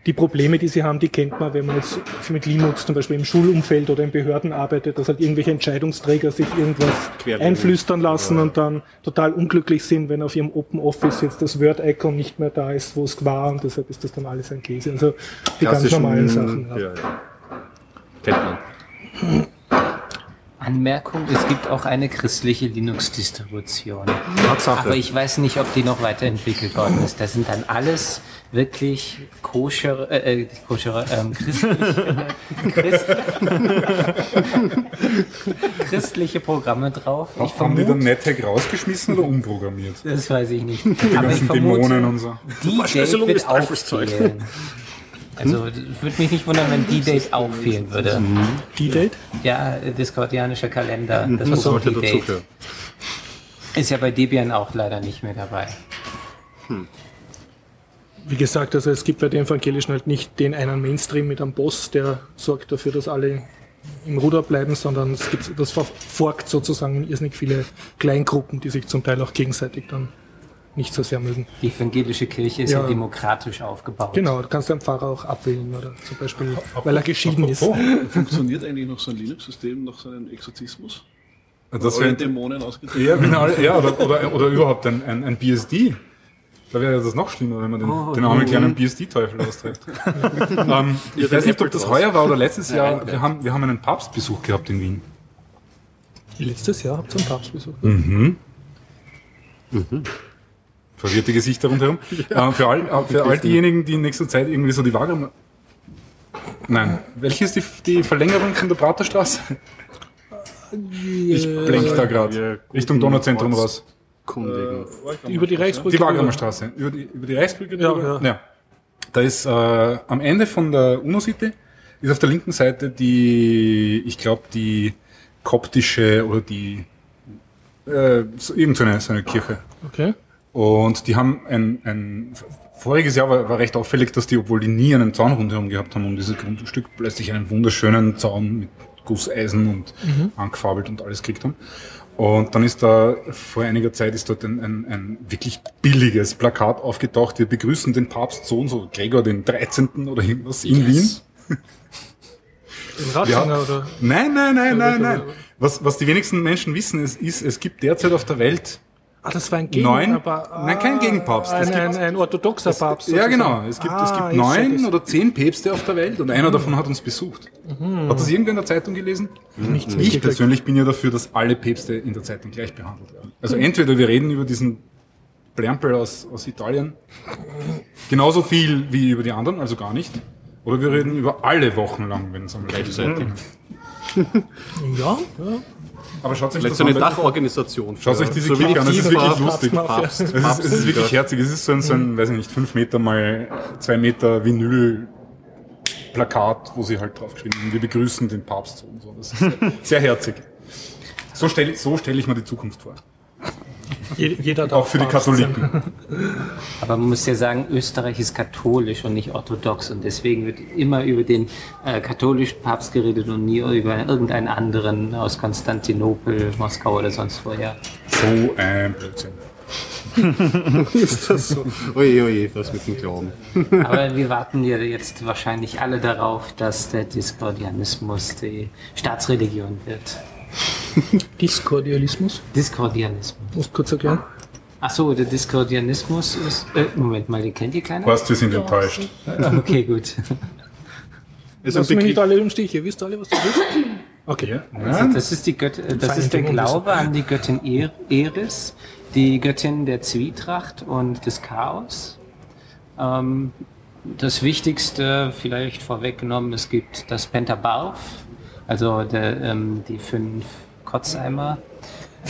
die Probleme, die sie haben, die kennt man, wenn man jetzt mit Linux zum Beispiel im Schulumfeld oder in Behörden arbeitet, dass halt irgendwelche Entscheidungsträger sich irgendwas Querlegen. einflüstern lassen und dann total unglücklich sind, wenn auf ihrem Open Office jetzt das Word-Icon nicht mehr da ist, wo es war und deshalb ist das dann alles ein Käse. Also die ganz normalen Sachen. Ja, ja. Kennt man. Anmerkung, es gibt auch eine christliche Linux-Distribution. Tatsache. Aber ich weiß nicht, ob die noch weiterentwickelt worden ist. Das sind dann alles wirklich koschere, äh, äh, koschere, ähm, christliche, Christ, christliche Programme drauf. Ich Haben die dann NetHack rausgeschmissen oder umprogrammiert? das weiß ich nicht. Die Aber ich ganzen Dämonen vermute, und so. die Verschlüsselung wird ist auch fehlen. Also, es würde mich nicht wundern, wenn die Date auch fehlen würde. Die Date? Ja, diskordianischer Kalender. Das ist so sollte die dazu Date. gehören. Ist ja bei Debian auch leider nicht mehr dabei. Wie gesagt, also es gibt bei den Evangelischen halt nicht den einen Mainstream mit einem Boss, der sorgt dafür, dass alle im Ruder bleiben, sondern es gibt, das verfolgt sozusagen irrsinnig viele Kleingruppen, die sich zum Teil auch gegenseitig dann nicht so sehr mögen. Die evangelische Kirche ist ja, Ja. demokratisch aufgebaut. Genau, du kannst den Pfarrer auch abwählen oder zum Beispiel, weil er geschieden ist. Oh, Funktioniert eigentlich noch so ein Linux-System nach seinem Exorzismus? das wäre Dämonen ausgetrieben? ja, alle, ja oder, oder, oder überhaupt ein, ein, ein BSD. Da wäre das noch schlimmer, wenn man den, den armen kleinen BSD-Teufel austreibt. ähm, ich Ja, weiß nicht, ob das draus. heuer war oder letztes Jahr. Nein, Wir haben, wir haben einen Papstbesuch gehabt in Wien. Letztes Jahr habt ihr einen Papst besucht. Verwirrte Gesichter rundherum. Äh, für, all, äh, für all diejenigen, die in nächster Zeit irgendwie so die Waage. Nein. Welche ist die, die Verlängerung von der Praterstraße? Ich blink da gerade. Richtung Donauzentrum raus. Kundigen. Über die Reichsbrücke. Die Wagramer Straße. Über die, über die Reichsbrücke Ja, drüber? ja. Da ist äh, am Ende von der UNO-City ist auf der linken Seite die, ich glaube, die koptische oder die äh, so, irgend so eine, so eine Kirche. Okay. Und die haben ein, ein voriges Jahr war, war recht auffällig, dass die, obwohl die nie einen Zaun rundherum gehabt haben um dieses Grundstück, plötzlich einen wunderschönen Zaun mit Gusseisen und angefabelt und alles gekriegt haben. Und dann ist da vor einiger Zeit ist dort ein, ein, ein wirklich billiges Plakat aufgetaucht. Wir begrüßen den Papst so und so, Gregor den 13. oder irgendwas in Wien. In Ratzinger oder? Nein, nein, nein, nein, nein. Was, was die wenigsten Menschen wissen, ist, ist, es gibt derzeit auf der Welt Ah, das war ein Neun? Gegenpapst. Nein, kein Gegenpapst. Es Ein, gibt- ein, ein orthodoxer Papst. Ja, sozusagen. genau. Es gibt, es Ah, gibt jetzt check neun oder zehn Päpste auf der Welt und einer davon hat uns besucht. Hat das irgendwer in der Zeitung gelesen? Nichts Ich persönlich bin ja dafür, dass alle Päpste in der Zeitung gleich behandelt werden. Also entweder wir reden über diesen Blärmpel aus, aus Italien genauso viel wie über die anderen, also gar nicht. Oder wir reden über alle Wochen lang, wenn es am gleichzeitig Ja, ja. Aber schaut euch Vielleicht das so eine an. Dachorganisation. Schaut euch diese so Kirche an, das ist wirklich lustig. Papst, Es ist, es ist wirklich Papst- herzig. Es ist so ein, so ein weiß ich nicht, fünf Meter mal zwei Meter Vinyl-Plakat, wo sie halt draufgeschrieben haben, wir begrüßen den Papst so und so. Das ist sehr, sehr herzig. So stelle so stell ich mir die Zukunft vor. Je- Jeder darf Auch für die. Katholiken. Aber man muss ja sagen, Österreich ist katholisch und nicht orthodox und deswegen wird immer über den äh, katholischen Papst geredet und nie über irgendeinen anderen aus Konstantinopel, Moskau oder sonst woher. So ein Blödsinn. Ist das so? Oje, oje, was mit dem Glauben. Aber wir warten ja jetzt wahrscheinlich alle darauf, dass der Diskordianismus die Staatsreligion wird. Diskordialismus. Diskordianismus. Musst du kurz erklären? Ach so, der Diskordianismus ist. Äh, Moment mal, den kennt ihr keiner? Passt, wir sind enttäuscht. Okay, gut. Ist Lass mich nicht alle im Stich. Ihr wisst alle, was das ist? Okay. Also das ist die Göt das ist der Glaube an die Göttin Er- Eris, die Göttin der Zwietracht und des Chaos. Ähm, das Wichtigste vielleicht vorweggenommen, es gibt das Pentabarf, also der, ähm, die fünf Kotzeimer,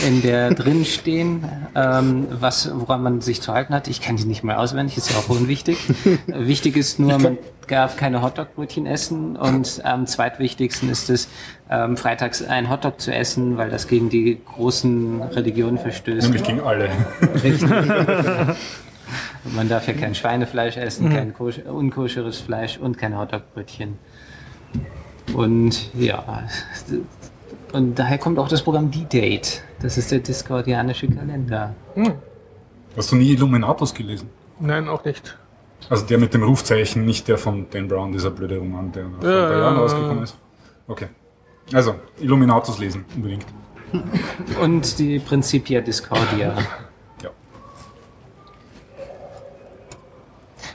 in der drin stehen, ähm, was, woran man sich zu halten hat. Ich kann die nicht mal auswendig, ist ja auch unwichtig. Wichtig ist nur, man darf keine Hotdog-Brötchen essen und am zweitwichtigsten ist es, ähm, freitags ein Hotdog zu essen, weil das gegen die großen Religionen verstößt. Nämlich gegen alle. Man darf ja kein Schweinefleisch essen, kein kosch- unkoscheres Fleisch und kein Hotdog-Brötchen. Und ja, und daher kommt auch das Programm D-Date. Das ist der discordianische Kalender. Hast du nie Illuminatus gelesen? Nein, auch nicht. Also der mit dem Rufzeichen, nicht der von Dan Brown, dieser blöde Roman, der vor ein paar Ja, Jahren ja, rausgekommen ist. Okay. Also, Illuminatus lesen, unbedingt. Und die Principia Discordia. Ja.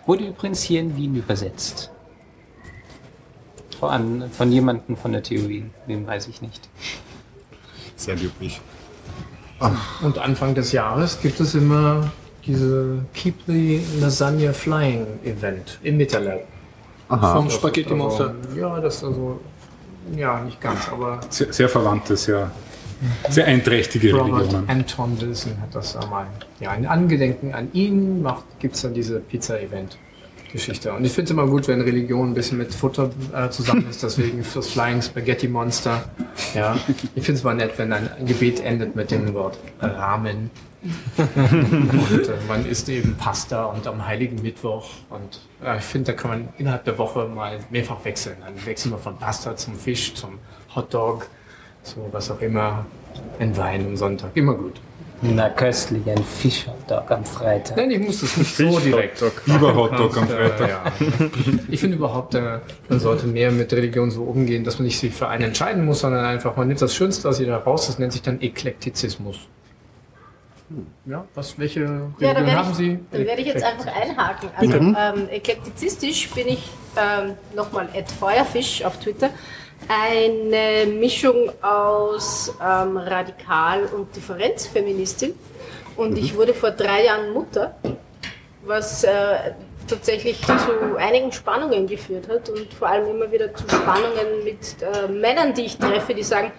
Wurde übrigens hier in Wien übersetzt. Von, von jemandem von der Theorie, wem weiß ich nicht. sehr löblich. Und Anfang des Jahres gibt es immer diese Keep the Lasagna Flying Event im Metalab. Vom Spaghetti Monster. Also, ja, das ist also, ja, nicht ganz, aber Sehr, sehr verwandte, sehr, sehr einträchtige Robert Religionen. Anton Wilson hat das einmal. Ja, in Angedenken an ihn gibt es dann diese Pizza-Event-Geschichte. Und ich finde es immer gut, wenn Religion ein bisschen mit Futter äh, zusammen ist, deswegen fürs Flying Spaghetti Monster. Ja, ich finde es mal nett, wenn ein Gebet endet mit dem Wort Ramen. und äh, man isst eben Pasta und am Heiligen Mittwoch. Und äh, ich finde, da kann man innerhalb der Woche mal mehrfach wechseln. Dann wechseln wir von Pasta zum Fisch, zum Hotdog, so was auch immer. Ein Wein am Sonntag, immer gut. Na, köstlich, ein Fischhotdog am Freitag. Nein, ich muss das nicht so direkt. Lieber Hotdog am Äh, Freitag. ja. Ich finde überhaupt, äh, man sollte mehr mit Religion so umgehen, dass man nicht sich für einen entscheiden muss, sondern einfach, man nimmt das Schönste aus jeder raus, das nennt sich dann Eklektizismus. Ja, was, welche Ja, Religion da werde haben ich, Sie? dann werde ich jetzt einfach einhaken. Also ähm, eklektizistisch bin ich ähm, nochmal at Feuerfisch auf Twitter. Eine Mischung aus ähm, Radikal- und Differenzfeministin. Und ich wurde vor drei Jahren Mutter, was äh, tatsächlich zu einigen Spannungen geführt hat und vor allem immer wieder zu Spannungen mit äh, Männern, die ich treffe, die sagen,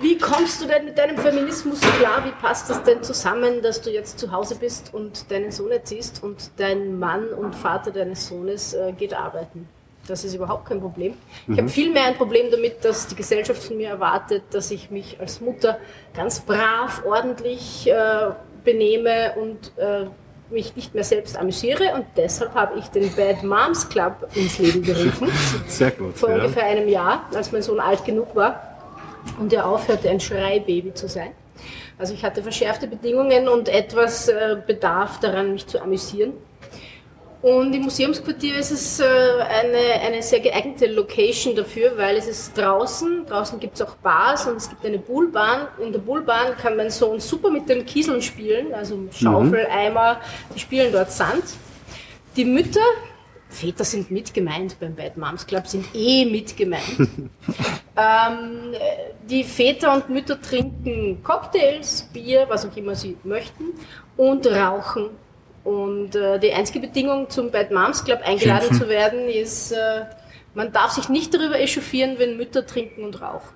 Wie kommst du denn mit deinem Feminismus klar? Wie passt das denn zusammen, dass du jetzt zu Hause bist und deinen Sohn erziehst und dein Mann und Vater deines Sohnes äh, geht arbeiten? Das ist überhaupt kein Problem. Ich habe vielmehr ein Problem damit, dass die Gesellschaft von mir erwartet, dass ich mich als Mutter ganz brav, ordentlich äh, benehme und äh, mich nicht mehr selbst amüsiere. Und deshalb habe ich den Bad Moms Club ins Leben gerufen. Sehr gut. vor ja. ungefähr einem Jahr, als mein Sohn alt genug war und er aufhörte, ein Schreibaby zu sein. Also ich hatte verschärfte Bedingungen und etwas äh, Bedarf daran, mich zu amüsieren. Und im Museumsquartier ist es äh, eine, eine sehr geeignete Location dafür, weil es ist draußen, draußen gibt es auch Bars und es gibt eine Bullbahn. In der Bullbahn kann mein Sohn super mit den Kieseln spielen, also Schaufel, Eimer, die spielen dort Sand. Die Mütter, Väter sind mit gemeint beim Bad Moms Club, sind eh mit gemeint. ähm, die Väter und Mütter trinken Cocktails, Bier, was auch immer sie möchten und rauchen. Und äh, die einzige Bedingung zum Bad Moms Club eingeladen Schimpfen. zu werden ist, äh, man darf sich nicht darüber echauffieren, wenn Mütter trinken und rauchen.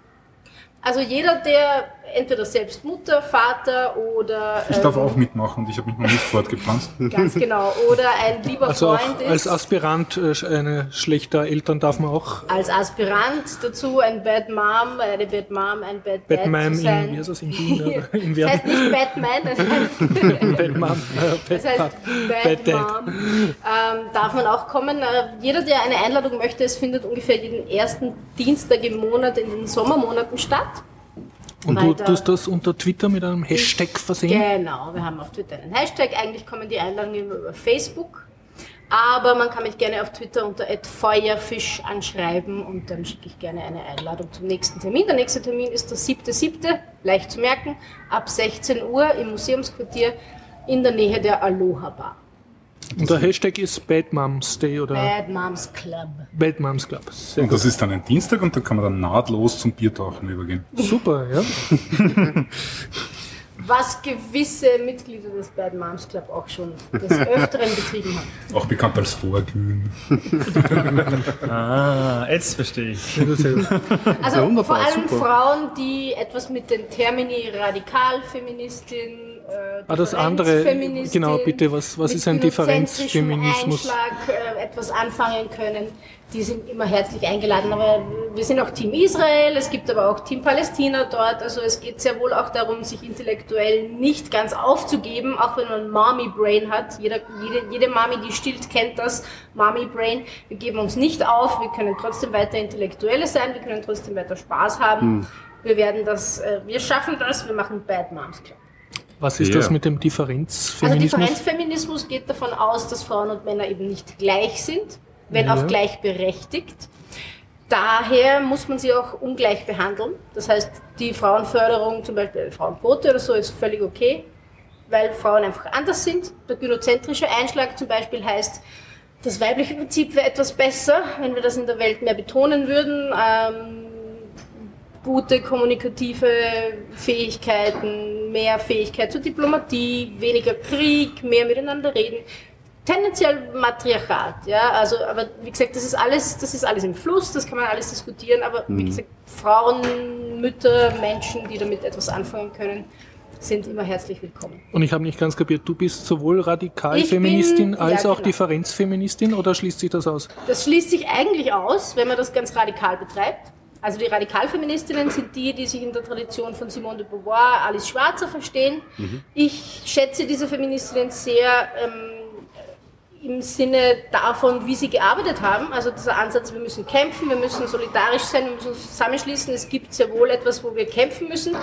Also jeder, der entweder selbst Mutter, Vater oder Ich darf ähm, auch mitmachen und ich habe mich noch nicht fortgepflanzt. ganz genau oder ein lieber Also auch Freund ist als Aspirant äh, eine schlechter Eltern darf man auch als Aspirant dazu ein Bad Mom, eine Bad Mom, ein Bad Dad Batman zu in, wie heißt das, in Wien in Das heißt nicht Batman, das heißt, Batman, äh, das heißt Bad, Bad Dad. Mom. Ähm, darf man auch kommen. Äh, jeder, der eine Einladung möchte, es findet ungefähr jeden ersten Dienstag im Monat in den Sommermonaten statt. Und du tust das unter Twitter mit einem Hashtag versehen? Genau, wir haben auf Twitter einen Hashtag. Eigentlich kommen die Einladungen über Facebook. Aber man kann mich gerne auf Twitter unter @feuerfisch anschreiben und dann schicke ich gerne eine Einladung zum nächsten Termin. Der nächste Termin ist der 7.7., leicht zu merken, ab 16 Uhr im Museumsquartier in der Nähe der Aloha Bar. Und der Hashtag ist Bad Moms Day oder Bad Moms Club. Bad Moms Club. Sehr Und gut. das ist dann ein Dienstag und da kann man dann nahtlos zum Biertauchen übergehen. Super, ja. Was gewisse Mitglieder des Bad Moms Club auch schon des Öfteren betrieben haben. Auch bekannt als Vorglühen. Ah, jetzt verstehe ich. Gut, gut. Also vor allem super. Frauen, die etwas mit den Termini Radikalfeministin, äh, Ah, das andere, genau, bitte, was- was ist ein Differenzfeminismus? Einschlag äh, etwas anfangen können, die sind immer herzlich eingeladen. Aber wir sind auch Team Israel, es gibt aber auch Team Palästina dort. Also es geht sehr wohl auch darum, sich intellektuell nicht ganz aufzugeben, auch wenn man Mommy Brain hat. Jeder, jede, jede Mami, die stillt, kennt das. Mommy Brain. Wir geben uns nicht auf, wir können trotzdem weiter Intellektuelle sein, wir können trotzdem weiter Spaß haben. Wir werden das, äh, wir schaffen das, wir machen Bad Moms Club. Was ist Ja. das mit dem Also Differenzfeminismus? Differenzfeminismus geht davon aus, dass Frauen und Männer eben nicht gleich sind, wenn Ja. auch gleichberechtigt. Daher muss man sie auch ungleich behandeln. Das heißt, die Frauenförderung, zum Beispiel Frauenquote oder so, ist völlig okay, weil Frauen einfach anders sind. Der gynozentrische Einschlag zum Beispiel heißt, das weibliche Prinzip wäre etwas besser, wenn wir das in der Welt mehr betonen würden. Ähm, gute kommunikative Fähigkeiten, mehr Fähigkeit zur Diplomatie, weniger Krieg, mehr miteinander reden. Tendenziell Matriarchat, ja, also, aber wie gesagt, das ist alles, das ist alles im Fluss, das kann man alles diskutieren, aber wie gesagt, Frauen, Mütter, Menschen, die damit etwas anfangen können, sind immer herzlich willkommen. Und ich habe nicht ganz kapiert, du bist sowohl Radikalfeministin bin- als ja, auch genau. Differenzfeministin oder schließt sich das aus? Das schließt sich eigentlich aus, wenn man das ganz radikal betreibt. Also die Radikalfeministinnen sind die, die sich in der Tradition von Simone de Beauvoir, Alice Schwarzer verstehen. Ich schätze diese Feministinnen sehr ähm, im Sinne davon, wie sie gearbeitet haben. Also dieser Ansatz, wir müssen kämpfen, wir müssen solidarisch sein, wir müssen uns zusammenschließen. Es gibt sehr wohl etwas, wo wir kämpfen müssen.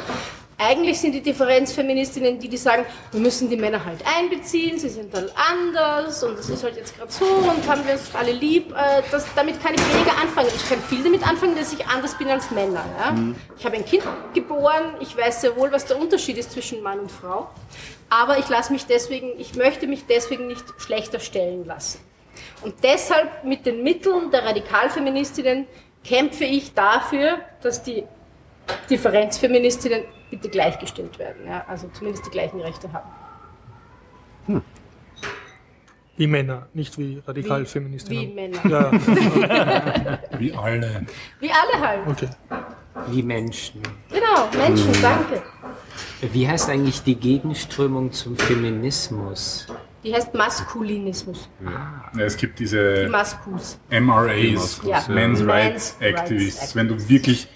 Eigentlich sind die Differenzfeministinnen die, die sagen, wir müssen die Männer halt einbeziehen, sie sind halt anders und das ist halt jetzt gerade so und haben wir uns alle lieb. Äh, Das, damit kann ich weniger anfangen. Ich kann viel damit anfangen, dass ich anders bin als Männer. Ja? Ich habe ein Kind geboren, ich weiß sehr wohl, was der Unterschied ist zwischen Mann und Frau. Aber ich lasse mich deswegen, ich möchte mich deswegen nicht schlechter stellen lassen. Und deshalb mit den Mitteln der Radikalfeministinnen kämpfe ich dafür, dass die Differenzfeministinnen bitte gleichgestellt werden. Ja? Also zumindest die gleichen Rechte haben. Wie Männer, nicht wie Wie Radikalfeministinnen. Männer. Ja, Wie alle. Wie alle halt. okay. Wie Menschen. Genau, Menschen, Hm. danke. Wie heißt eigentlich die Gegenströmung zum Feminismus? Die heißt Maskulinismus. Ja, es gibt Die diese Maskus. MRAs, Ja. Men's Men's Rights Rights Activists. Wenn du wirklich,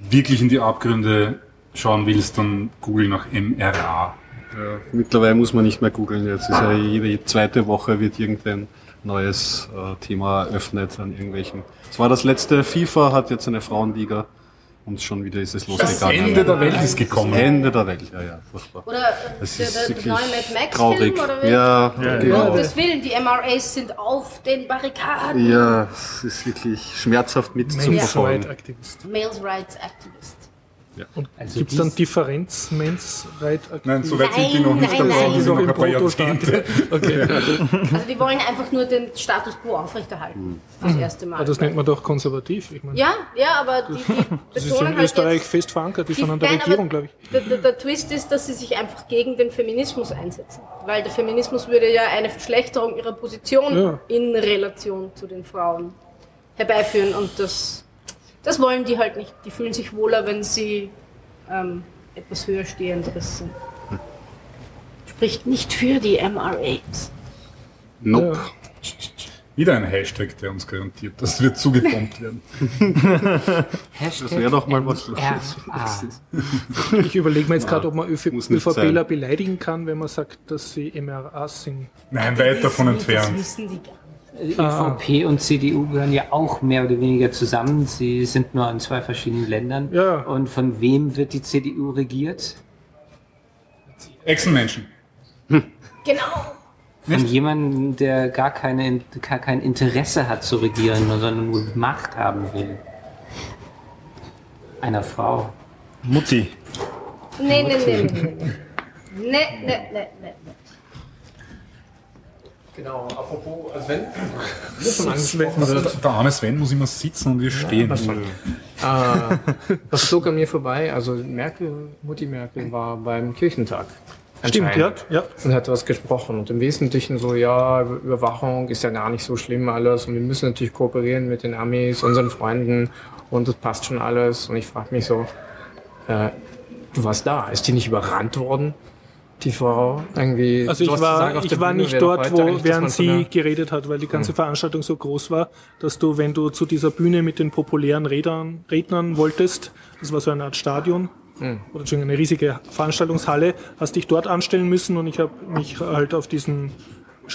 wirklich in die Abgründe schauen willst, dann google nach MRA. Ja, mittlerweile muss man nicht mehr googeln. Jetzt ist ja jede zweite Woche wird irgendein neues äh, Thema eröffnet an irgendwelchen. Es war das letzte FIFA, hat jetzt eine Frauenliga und schon wieder ist es Das losgegangen. Ende der Welt ist Das gekommen. Ende der Welt, ja, ja, furchtbar. Oder äh, Das der, ist der, neue Mad Max-Film? traurig. Oder wie? Ja, Um genau. Gottes Willen, die MRAs sind auf den Barrikaden. Ja, es ist wirklich schmerzhaft mitzuverfolgen. Right Activist. Males Rights Activist. Also Gibt es dann dies- Differenz Men's Right Activist? Nein, so weit sind die noch nicht, Nein, nein, die sind noch ein paar. Jahrzehnte. Okay. Also die wollen einfach nur den Status quo aufrechterhalten. Das erste Mal. Aber das nennt man doch konservativ. Ich meine, ja, ja, aber die, die das ist in halt Österreich jetzt, fest verankert. Die Die- sind an der nein, Regierung, glaube ich. Der, der, der Twist ist, dass sie sich einfach gegen den Feminismus einsetzen. Weil der Feminismus würde ja eine Verschlechterung ihrer Position Ja. in Relation zu den Frauen herbeiführen. Und das, das wollen die halt nicht. Die fühlen sich wohler, wenn sie ähm, etwas höher stehendes sind. Spricht nicht für die MRAs. Nope. Wieder ein Hashtag, der uns garantiert, das wird zugebombt werden. Hashtag Das wäre doch mal was. MRA. Ich überlege mir jetzt gerade, ob man ÖV ÖVPler sein. beleidigen kann, wenn man sagt, dass sie MRAs sind. Nein, weit davon Das entfernt. wissen die gar nicht. ÖVP und CDU gehören ja auch mehr oder weniger zusammen. Sie sind nur in zwei verschiedenen Ländern. Ja. Und von wem wird die CDU regiert? Echsenmenschen. Genau. Von jemandem, der gar, keine, gar kein Interesse hat zu regieren, sondern nur Macht haben will. Einer Frau. Mutti. Nee, nee, nee, nee, nee. Nee, nee, nee, nee. nee. Genau, apropos Sven, wurde schon angesprochen. Also der, arme Sven muss immer sitzen und wir stehen. Äh, das flog an mir vorbei. Also Merkel, Mutti Merkel war beim Kirchentag. Stimmt, ja. ja. Und hat was gesprochen. Und im Wesentlichen so, ja, Überwachung ist ja gar nicht so schlimm alles. Und wir müssen natürlich kooperieren mit den Amis, unseren Freunden. Und das passt schon alles. Und ich frage mich so, äh, du warst da. Ist die nicht überrannt worden? Die Frau irgendwie. Also ich war, ich war Bühne nicht dort, wo, während sie geredet hat, weil die ganze Veranstaltung so groß war, dass du, wenn du zu dieser Bühne mit den populären Rednern, Rednern wolltest, das war so eine Art Stadion, oder Entschuldigung, eine riesige Veranstaltungshalle, hast dich dort anstellen müssen und ich habe mich halt auf diesen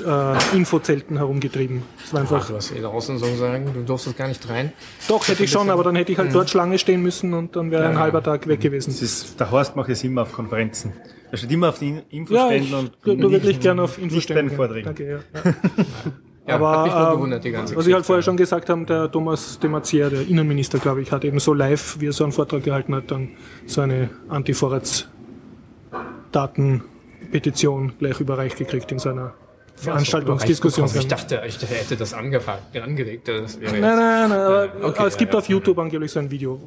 äh, Infozelten herumgetrieben. Das war Ach, einfach, du hast eh draußen so sagen, du durftest gar nicht rein. doch hätte ich schon, aber dann hätte ich halt dort Schlange stehen müssen und dann wäre ein halber Tag weg gewesen. Das ist, der Horst macht es immer auf Konferenzen. Er steht immer auf den Ja, Infoständen ich und tu nicht- wirklich gerne auf nicht Infoständen. den Vorträgen. Danke, ja. ja. Ja, Aber, hat mich nur ähm, gewundert, die ganze Was ich halt vorher schon gesagt habe, der Thomas de Maizière, der Innenminister, glaube ich, hat eben so live, wie er so einen Vortrag gehalten hat, dann so eine Anti-Vorratsdaten-Petition gleich überreicht gekriegt in seiner Veranstaltungsdiskussion. Ich dachte, ich hätte das angefangen, angeregt. Das wäre Nein, nein, nein, aber, Okay, aber es ja, gibt ja. auf YouTube angeblich so ein Video.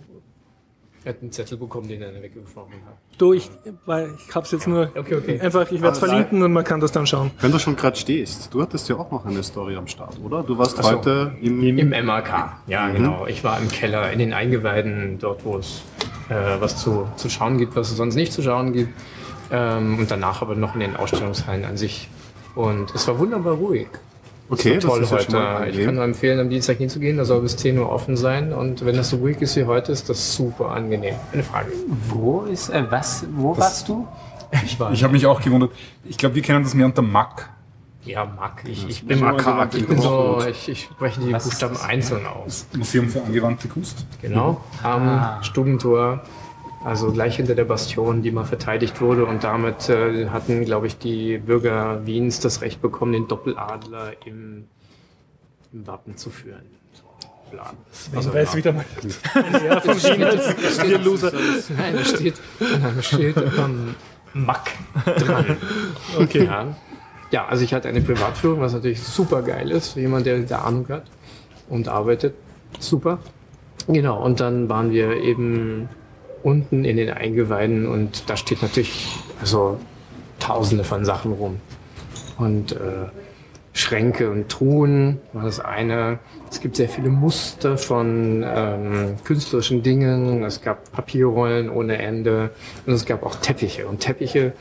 Er hat einen Zettel bekommen, den er weggeworfen hat. Du, ich, weil ich hab's jetzt nur Okay, okay. einfach, ich werde es verlinken und man kann das dann schauen. Wenn du schon gerade stehst, du hattest ja auch noch eine Story am Start, oder? Du warst so. heute im, Im MAK, ja genau. Ich war im Keller, in den Eingeweiden, dort wo es äh, was zu, zu schauen gibt, was es sonst nicht zu schauen gibt. Ähm, und danach aber noch in den Ausstellungshallen an sich. Und es war wunderbar ruhig. Okay, Es war toll das ist ja schon mal heute. Ich angenehm. kann nur empfehlen, am Dienstag hinzugehen, da soll bis 10 Uhr offen sein. Und wenn das so ruhig ist wie heute, ist das super angenehm. Eine Frage. Wo ist, äh, was, wo warst du? Ich war Ich habe mich auch gewundert. Ich glaube, wir kennen das mehr unter Mack. ja, Mack. Ich, ich bin, Mack, ich bin so, ich, ich spreche die Buchstaben einzeln aus. Museum für angewandte Kunst. Genau, am Stubentor, also gleich hinter der Bastion, die mal verteidigt wurde. Und damit äh, hatten, glaube ich, die Bürger Wiens das Recht bekommen, den Doppeladler im, im Wappen zu führen. So, bla. Also, weiß ja. wieder mal. Ja, von Wien Loser. Nein, da steht, da steht ähm, Mack dran. Okay. Ja. ja, also ich hatte eine Privatführung, was natürlich super geil ist für jemand, der da Ahnung hat und arbeitet. Super. Genau, und dann waren wir eben unten in den Eingeweiden und da steht natürlich also tausende von Sachen rum. Und äh, Schränke und Truhen war das eine. Es gibt sehr viele Muster von ähm, künstlerischen Dingen. Es gab Papierrollen ohne Ende und es gab auch Teppiche. Und Teppiche,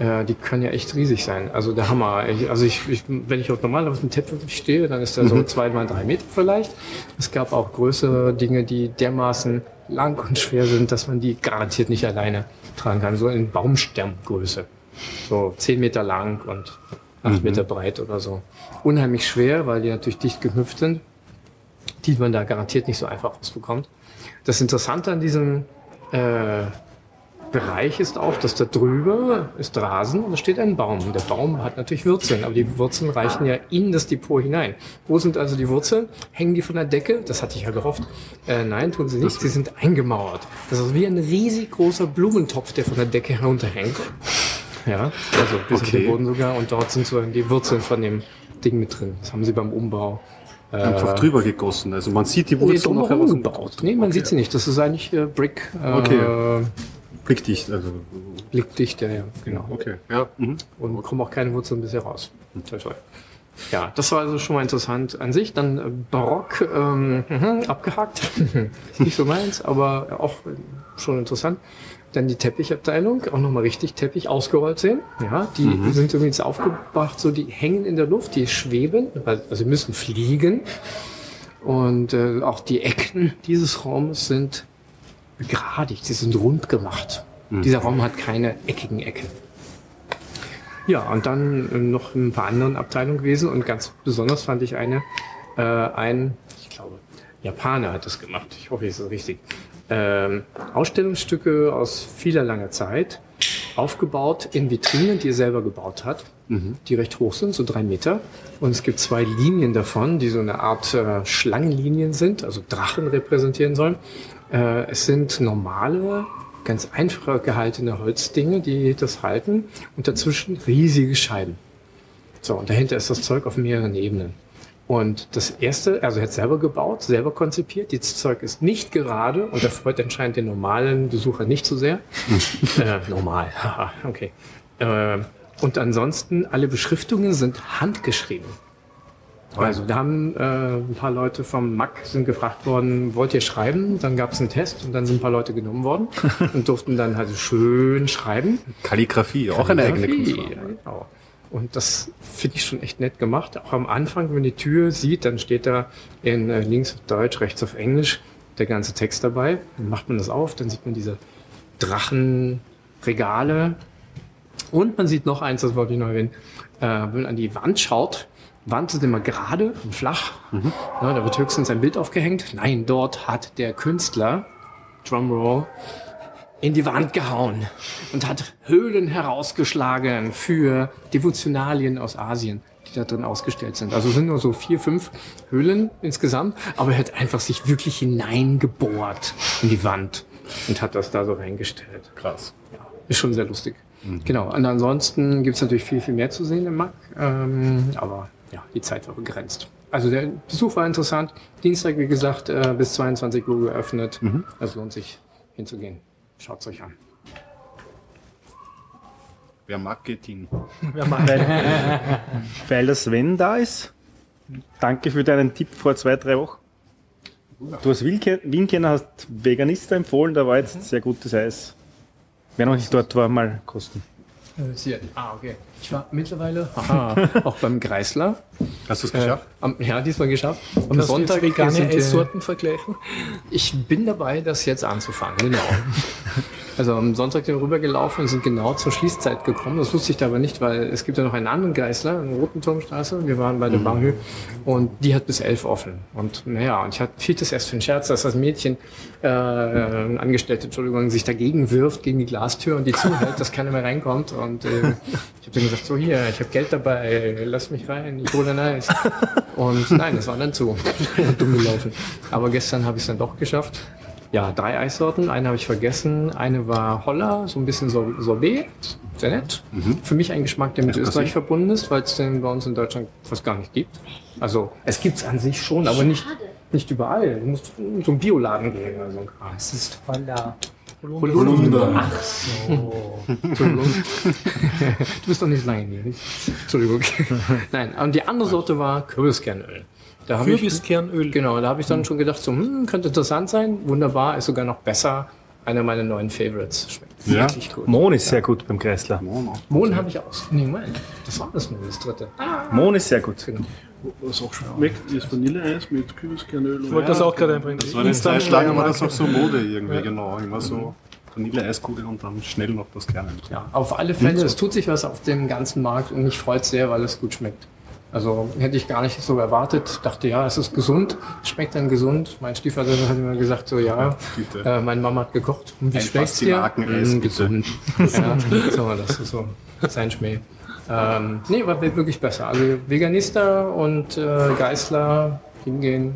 äh, die können ja echt riesig sein. Also der Hammer. Ich, also ich, ich, wenn ich auf normalerweise mit einem Teppich stehe, dann ist der so zwei mal drei Meter vielleicht. Es gab auch größere Dinge, die dermaßen lang und schwer sind, dass man die garantiert nicht alleine tragen kann. So in Baumstammgröße. So zehn Meter lang und acht Meter breit oder so. Unheimlich schwer, weil die natürlich dicht geknüpft sind, die man da garantiert nicht so einfach rausbekommt. Das Interessante an diesem äh, Bereich ist auch, dass da drüber ist Rasen und da steht ein Baum. Und der Baum hat natürlich Wurzeln, aber die Wurzeln reichen ja in das Depot hinein. Wo sind also die Wurzeln? Hängen die von der Decke? Das hatte ich ja gehofft. Äh, nein, tun sie nicht. Sie sind eingemauert. Das ist wie ein riesig großer Blumentopf, der von der Decke herunterhängt. Ja, also bis auf Okay. den Boden sogar. Und dort sind so die Wurzeln von dem Ding mit drin. Das haben sie beim Umbau. Äh, Einfach drüber gegossen. Also man sieht die Nee, Wurzeln noch drumherum heraus. gebaut. Nee, man sieht sie nicht. Das ist eigentlich äh, Brick. Äh, Okay. Blickdicht. Also, Blickdicht, ja, ja, genau. okay. Ja. Mhm. Und kommen auch keine Wurzeln bisher raus. Toi, toi. Ja, das war also schon mal interessant an sich. Dann äh, Barock ähm, mhm, abgehakt. Ist nicht so meins, aber auch schon interessant. Dann die Teppichabteilung, auch nochmal richtig Teppich ausgerollt sehen. Ja, die sind übrigens aufgebracht, so die hängen in der Luft, die schweben, also sie müssen fliegen. Und äh, auch die Ecken dieses Raumes sind begradigt, sie sind rund gemacht. Dieser Raum hat keine eckigen Ecken. Ja, und dann äh, noch ein paar anderen Abteilungen gewesen und ganz besonders fand ich eine, äh, ein, ich glaube, Japaner hat das gemacht, ich hoffe, ich ist richtig, ähm, Ausstellungsstücke aus vieler langer Zeit, aufgebaut in Vitrinen, die er selber gebaut hat, die recht hoch sind, so drei Meter. Und es gibt zwei Linien davon, die so eine Art äh, Schlangenlinien sind, also Drachen repräsentieren sollen. Äh, es sind normale, ganz einfach gehaltene Holzdinge, die das halten und dazwischen riesige Scheiben. So, und dahinter ist das Zeug auf mehreren Ebenen. Und das erste, also er hat selber gebaut, selber konzipiert. Dieses Zeug ist nicht gerade und erfreut anscheinend den normalen Besucher nicht so sehr. äh, normal, haha, okay. Äh, und ansonsten, alle Beschriftungen sind handgeschrieben. Also da haben äh, ein paar Leute vom MAC sind gefragt worden, wollt ihr schreiben? Dann gab es einen Test und dann sind ein paar Leute genommen worden und durften dann halt schön schreiben. Kalligrafie, auch eine eigene Kalligrafie, Kunst. Ja, genau. Und das finde ich schon echt nett gemacht. Auch am Anfang, wenn man die Tür sieht, dann steht da in äh, links auf Deutsch, rechts auf Englisch der ganze Text dabei. Dann macht man das auf, dann sieht man diese Drachenregale. Und man sieht noch eins, das wollte ich noch erwähnen. Äh, wenn man an die Wand schaut, Wand ist immer gerade und flach. Ja, da wird höchstens ein Bild aufgehängt. Nein, dort hat der Künstler, Drumroll, in die Wand gehauen und hat Höhlen herausgeschlagen für Devotionalien aus Asien, die da drin ausgestellt sind. Also sind nur so vier, fünf Höhlen insgesamt, aber er hat einfach sich wirklich hineingebohrt in die Wand und hat das da so reingestellt. Krass. Ist schon sehr lustig. Genau. Und ansonsten gibt's natürlich viel, viel mehr zu sehen im MAC, ähm, aber ja, die Zeit war begrenzt. Also der Besuch war interessant. Dienstag, wie gesagt, äh, bis 22 Uhr geöffnet. Es lohnt sich hinzugehen. Schaut's euch an. Wer mag, geht hin. Weil, weil der Sven da ist. Danke für deinen Tipp vor zwei, drei Wochen. Du hast Wien ke- Wien kennen, hast Veganista empfohlen, da war jetzt sehr gutes Eis. Wer noch nicht dort war, mal kosten. Sie, ah, okay. Ich war mittlerweile aha, auch beim Greisler. Hast du es Äh, geschafft? am, ja, diesmal geschafft. Am Kannst du Sonntag jetzt vegane Esssorten vergleichen? Ich bin dabei, das jetzt anzufangen, genau. Also am Sonntag sind wir rübergelaufen und sind genau zur Schließzeit gekommen. Das wusste ich da aber nicht, weil es gibt ja noch einen anderen Geißler in Rotenturmstraße. Wir waren bei der Banghö und die hat bis elf offen. Und naja, und ich hatte fiel das erst für einen Scherz, dass das Mädchen, äh, ein Angestellte, Entschuldigung, sich dagegen wirft gegen die Glastür und die zuhält, dass keiner mehr reinkommt. Und äh, ich habe dann gesagt, so hier, ich habe Geld dabei, lass mich rein, ich hole ein Eis. Und nein, das war dann zu. Dumm gelaufen. Aber gestern habe ich es dann doch geschafft. Ja, drei Eissorten. Eine habe ich vergessen. Eine war Holler, so ein bisschen Sor- Sorbet. Sehr nett. Für mich ein Geschmack, der mit Österreich verbunden ist, weil es den bei uns in Deutschland fast gar nicht gibt. Also, es gibt es an sich schon, aber nicht, nicht überall. Du musst in so einen Bioladen gehen oder so ein Kram. Das ist toll da. Holunder. Ach so. Entschuldigung. du bist doch nicht lange hier, nicht? Entschuldigung. Nein, und die andere Sorte war Kürbiskernöl. Da habe ich, Kürbiskernöl. genau, da habe ich dann schon gedacht, so, hm, könnte interessant sein. Wunderbar, ist sogar noch besser. Einer meiner neuen Favorites. Schmeckt Ja. wirklich gut. Mohn ist sehr gut beim Kreisler. Mohn habe ich aus. Nee, Moment. Das war das nur das dritte. Mohn ist sehr gut. Genau. Was auch schmeckt, ist Vanilleeis mit Kürbiskernöl. Ich wollte das auch gerade einbringen. Das war eine Zeit lang war das auch so Mode irgendwie, genau. Immer so Vanille-Eiskugel und dann schnell noch das Kernöl. Ja, auf alle Fälle, es tut sich was auf dem ganzen Markt und mich freut sehr, weil es gut schmeckt. Also hätte ich gar nicht so erwartet. Dachte, ja, es ist gesund, schmeckt dann gesund. Mein Stiefvater hat immer gesagt, so ja, äh, meine Mama hat gekocht. Und wie Ein schmeckt's dir? Mm, gesund. ja, so, das ist so sein Schmäh. Ähm, nee, war wirklich besser. Also Veganista und äh, Geißler hingehen,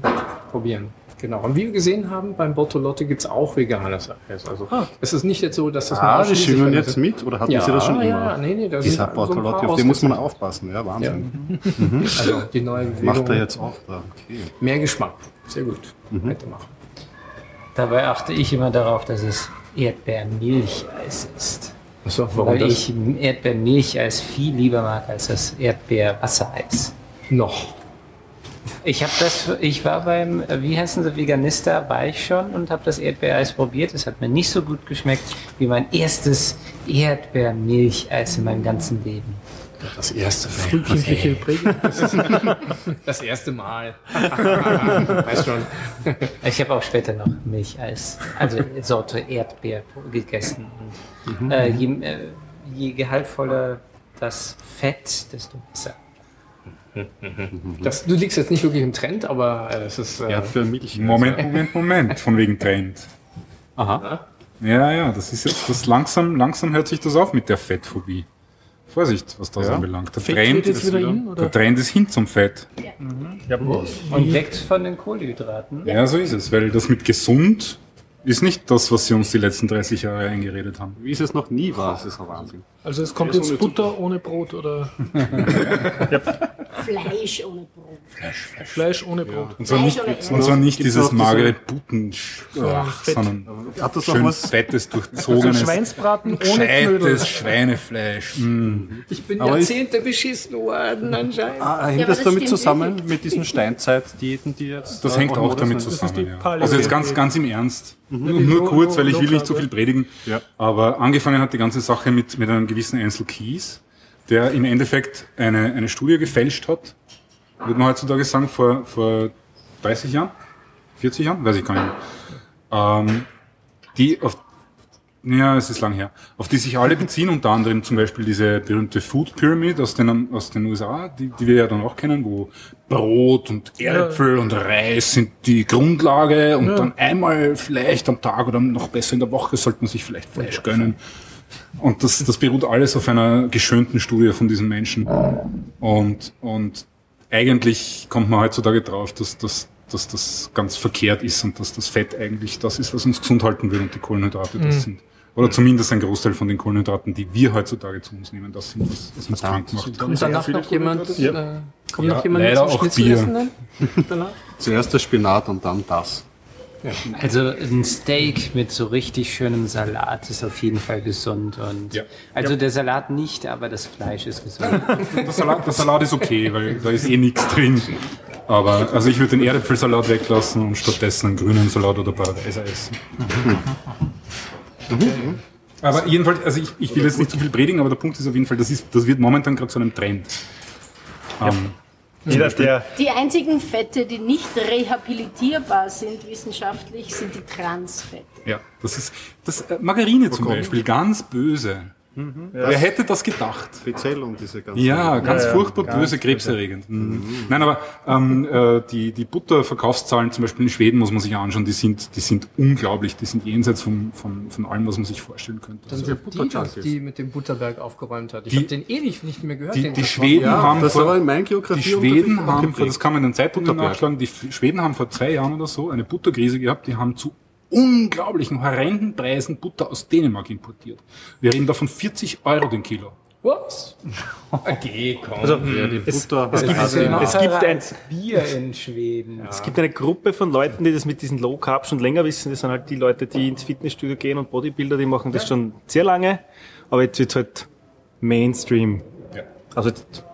probieren. Genau. Und wie wir gesehen haben, beim Bortolotte gibt's auch veganes Eis. Also es ist nicht jetzt so, dass das Ah, die schwimmen jetzt ist. mit oder hatten Ja, sie das schon ja, immer? nee, nee, da Dieser sind so Bortolotti, auf den muss man aufpassen, ja, Wahnsinn. Also die neue Bewegung. Macht er jetzt auch da, okay. Mehr Geschmack. Sehr gut. Mhm. Weitermachen. Dabei achte ich immer darauf, dass es Erdbeermilcheis ist. Achso, warum Weil das? ich Erdbeermilcheis viel lieber mag als das Erdbeerwassereis. noch. Ich habe das, ich war beim, wie heißen sie, Veganista, war ich schon und habe das Erdbeereis probiert. Es hat mir nicht so gut geschmeckt wie mein erstes Erdbeermilcheis in meinem ganzen Leben. Das erste Mal. Frühkindliche Prägung. Das erste Mal. weißt schon. Ich habe auch später noch Milcheis, also Sorte Erdbeer gegessen. Und, äh, je, äh, je gehaltvoller das Fett, desto besser. Das, du liegst jetzt nicht wirklich im Trend, aber äh, es ist. Äh, Erdbeermilch. Moment, Moment, Moment. Von wegen Trend. Aha. Ja, ja, das ist jetzt, das langsam, langsam hört sich das auf mit der Fettphobie. Vorsicht, was das Ja. anbelangt. Der Fett Trend, ist wieder wieder, in, oder? der Trend ist hin zum Fett. Und weg von den Kohlenhydraten. Ja, so ist es, weil das mit gesund ist nicht das, was sie uns die letzten 30 Jahre eingeredet haben. Wie es es noch nie war, das ist ein Wahnsinn. Also es kommt Ja, jetzt Butter ohne Brot oder Fleisch ohne Brot. Fleisch ohne Brot. Und zwar Fleisch nicht, und zwar nicht dieses magere Buten, ach, Fett. sondern Hat das schön was? fettes, Also durchzogenes, Schweinsbraten ohne Knödel. gescheites Schweinefleisch. Mm. ich bin Aber Jahrzehnte beschissen worden, anscheinend. Ah, hängt Ja, das das damit zusammen wirklich. mit diesen Steinzeitdiäten, die jetzt. Das hängt auch damit sind? zusammen. Ja. Also jetzt ganz, ganz im Ernst. Nur, die nur kurz, weil ich will nicht zu Low viel predigen. Ja. Aber angefangen hat die ganze Sache mit, mit einem gewissen Ansel Keys, der im Endeffekt eine, eine Studie gefälscht hat. Würde man heutzutage sagen, vor, vor 30 Jahren? 40 Jahren? Weiß ich gar nicht. Ähm, die auf, ja, es ist lang her, auf die sich alle beziehen, unter anderem zum Beispiel diese berühmte Food Pyramid aus den, aus den USA, die, die wir ja dann auch kennen, wo Brot und Erdäpfel und Reis sind die Grundlage und dann einmal vielleicht am Tag oder noch besser in der Woche sollte man sich vielleicht Fleisch gönnen. Und das, das beruht alles auf einer geschönten Studie von diesen Menschen. Und, und eigentlich kommt man heutzutage drauf, dass, dass, dass das ganz verkehrt ist und dass das Fett eigentlich das ist, was uns gesund halten will und die Kohlenhydrate das sind. Oder zumindest ein Großteil von den Kohlenhydraten, die wir heutzutage zu uns nehmen, das sind, was, was uns krank macht. Kommt danach noch jemand? Äh, kommt Ja, noch jemand leider zum auch Bier. Zuerst der Spinat und dann das. Also ein Steak mit so richtig schönem Salat ist auf jeden Fall gesund. Und Ja. Also der Salat nicht, aber das Fleisch ist gesund. Der Salat, der Salat ist okay, weil da ist eh nichts drin. Aber also ich würde den Erdäpfelsalat weglassen und stattdessen einen grünen Salat oder Paradeiser essen. Aber jedenfalls, also ich, ich will jetzt nicht zu viel predigen, aber der Punkt ist auf jeden Fall, das, ist, das wird momentan gerade zu einem Trend. Ähm, Jeder, der Die einzigen Fette, die nicht rehabilitierbar sind wissenschaftlich, sind die Transfette. ja, das ist das äh, Margarine zum Beispiel, ganz böse. Wer hätte das gedacht? Speziell um diese ganzen. Ja, ganz Ja, ja, furchtbar ganz böse, krebserregend. Mhm. Nein, aber ähm, äh, die, die Butterverkaufszahlen zum Beispiel in Schweden muss man sich anschauen, die sind, die sind unglaublich, die sind jenseits von, von, von allem, was man sich vorstellen könnte. Dann Also, sind die, das, die mit dem Butterberg aufgeräumt hat. Ich Die- habe den ewig nicht mehr gehört. die, den die. Schweden Ja, haben das vor, war in meinem die Schweden haben, das kann man in den Zeitungen Butterberg. nachschlagen, die Schweden haben vor zwei Jahren oder so eine Butterkrise gehabt, die haben zu unglaublichen, horrenden Preisen Butter aus Dänemark importiert. Wir reden da von 40 Euro den Kilo. Was? Okay, komm. Also, Ja, die es, Butter es, gibt, also- es, gibt ein, Bier in Schweden. es gibt eine Gruppe von Leuten, die das mit diesen Low Carb schon länger wissen. Das sind halt die Leute, die ins Fitnessstudio gehen und Bodybuilder, die machen das schon sehr lange. Aber jetzt wird halt Mainstream. Ja. Also jetzt,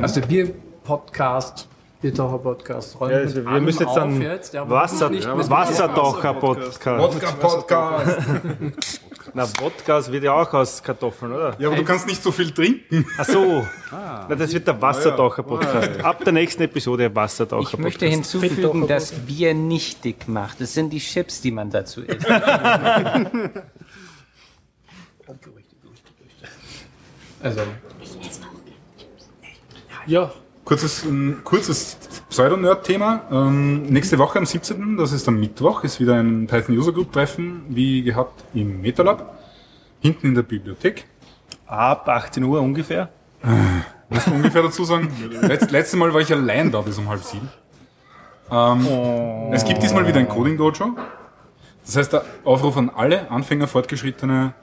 Also der Bier-Podcast, Biertaucher-Podcast. räumt ja, also wir müssen jetzt dann jetzt, Wasser, nicht mit Wassertaucher-Podcast. Wodka-Podcast. Na, Wodka wird ja auch aus Kartoffeln, oder? Ja, aber du kannst nicht so viel trinken. Ach so. Na, das wird der Wassertaucher-Podcast. Ab der nächsten Episode Ich Wassertaucher-Podcast. möchte hinzufügen, dass Bier nicht dick macht. Es sind die Chips, die man dazu isst. Also, Ja, Kurzes, ein kurzes Pseudo-Nerd-Thema. Ähm, nächste Woche am 17., das ist am Mittwoch, ist wieder ein Python User Group Treffen, wie gehabt im MetaLab, hinten in der Bibliothek. Ab 18 Uhr ungefähr. Muss man ungefähr dazu sagen. Letzt, letzte Mal war ich allein da bis um halb sieben. Ähm, Es gibt diesmal wieder ein Coding Dojo. Das heißt, der Aufruf an alle Anfänger, Fortgeschrittene,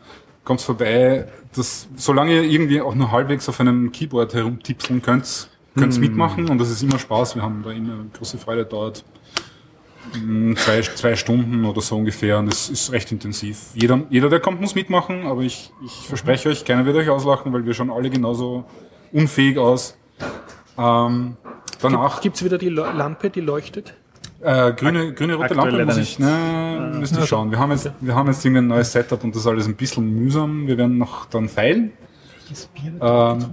kommt vorbei, dass, solange ihr irgendwie auch nur halbwegs auf einem Keyboard herumtipseln könnt, könnt ihr mitmachen und das ist immer Spaß. Wir haben da immer große Freude dort. Mm, Zwei, zwei Stunden oder so ungefähr und es ist recht intensiv. Jeder, jeder, der kommt, muss mitmachen, aber ich, ich verspreche euch, keiner wird euch auslachen, weil wir schauen alle genauso unfähig aus. Ähm, danach gibt es wieder die Lampe, die leuchtet? äh, grüne, grüne rote aktuell Lampe muss ich, ne, müsste ich schauen. Wir haben jetzt, wir haben jetzt irgendwie ein neues Setup und das ist alles ein bisschen mühsam. Wir werden noch dann feilen. Ähm,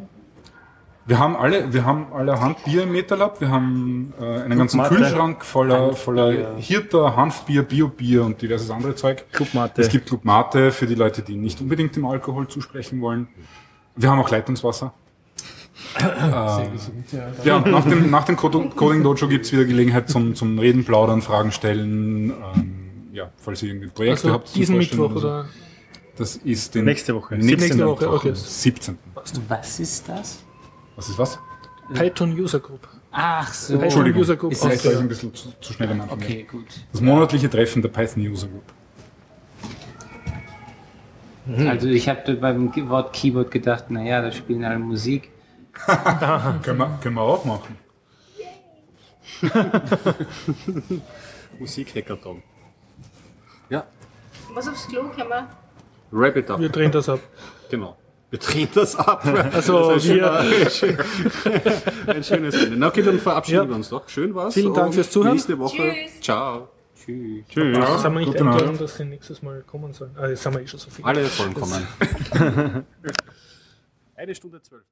wir haben alle, wir haben allerhand Bier im Metalab. Wir haben äh, einen ganzen. Kühlschrank voller, voller Hirter, Hanfbier, Biobier und diverses andere Zeug. Clubmate. Es gibt Clubmate für die Leute, die nicht unbedingt dem Alkohol zusprechen wollen. Wir haben auch Leitungswasser. ähm, ja, und nach dem, nach dem Coding Dojo gibt's wieder Gelegenheit zum, zum Reden, Plaudern, Fragen stellen. Ähm, ja, falls ihr irgendwie Projekte Also habt. zum diesen Mittwoch so. oder? Das ist den Nächste Woche. nächsten Nächste Woche, Mittwoch, okay. 17. Was ist das? Was ist was? Python User Group. Ach so. Python Entschuldigung, User Group. Ist Das gleich ein bisschen zu, zu schnell am Anfang. Okay, gut. Das monatliche Treffen der Python User Group. Also ich habe beim Wort Keyboard gedacht, naja, da spielen alle Musik. Können wir, können wir auch machen. Musikhackathon. Was aufs Klo können wir? Wrap it up. Wir drehen das ab. Genau. Wir drehen das ab. Also Das ein, wir, schöner- ein schönes Ende. Na okay, dann verabschieden Ja. wir uns doch. Schön war's. Vielen Dank fürs Zuhören. Nächste Woche. Tschüss. Ciao. Tschüss. sind wir nicht Gute eingeladen, Nacht. dass sie nächstes Mal kommen sollen? Ah, jetzt sind wir eh schon so viel. Alle sollen kommen. Eine Stunde zwölf.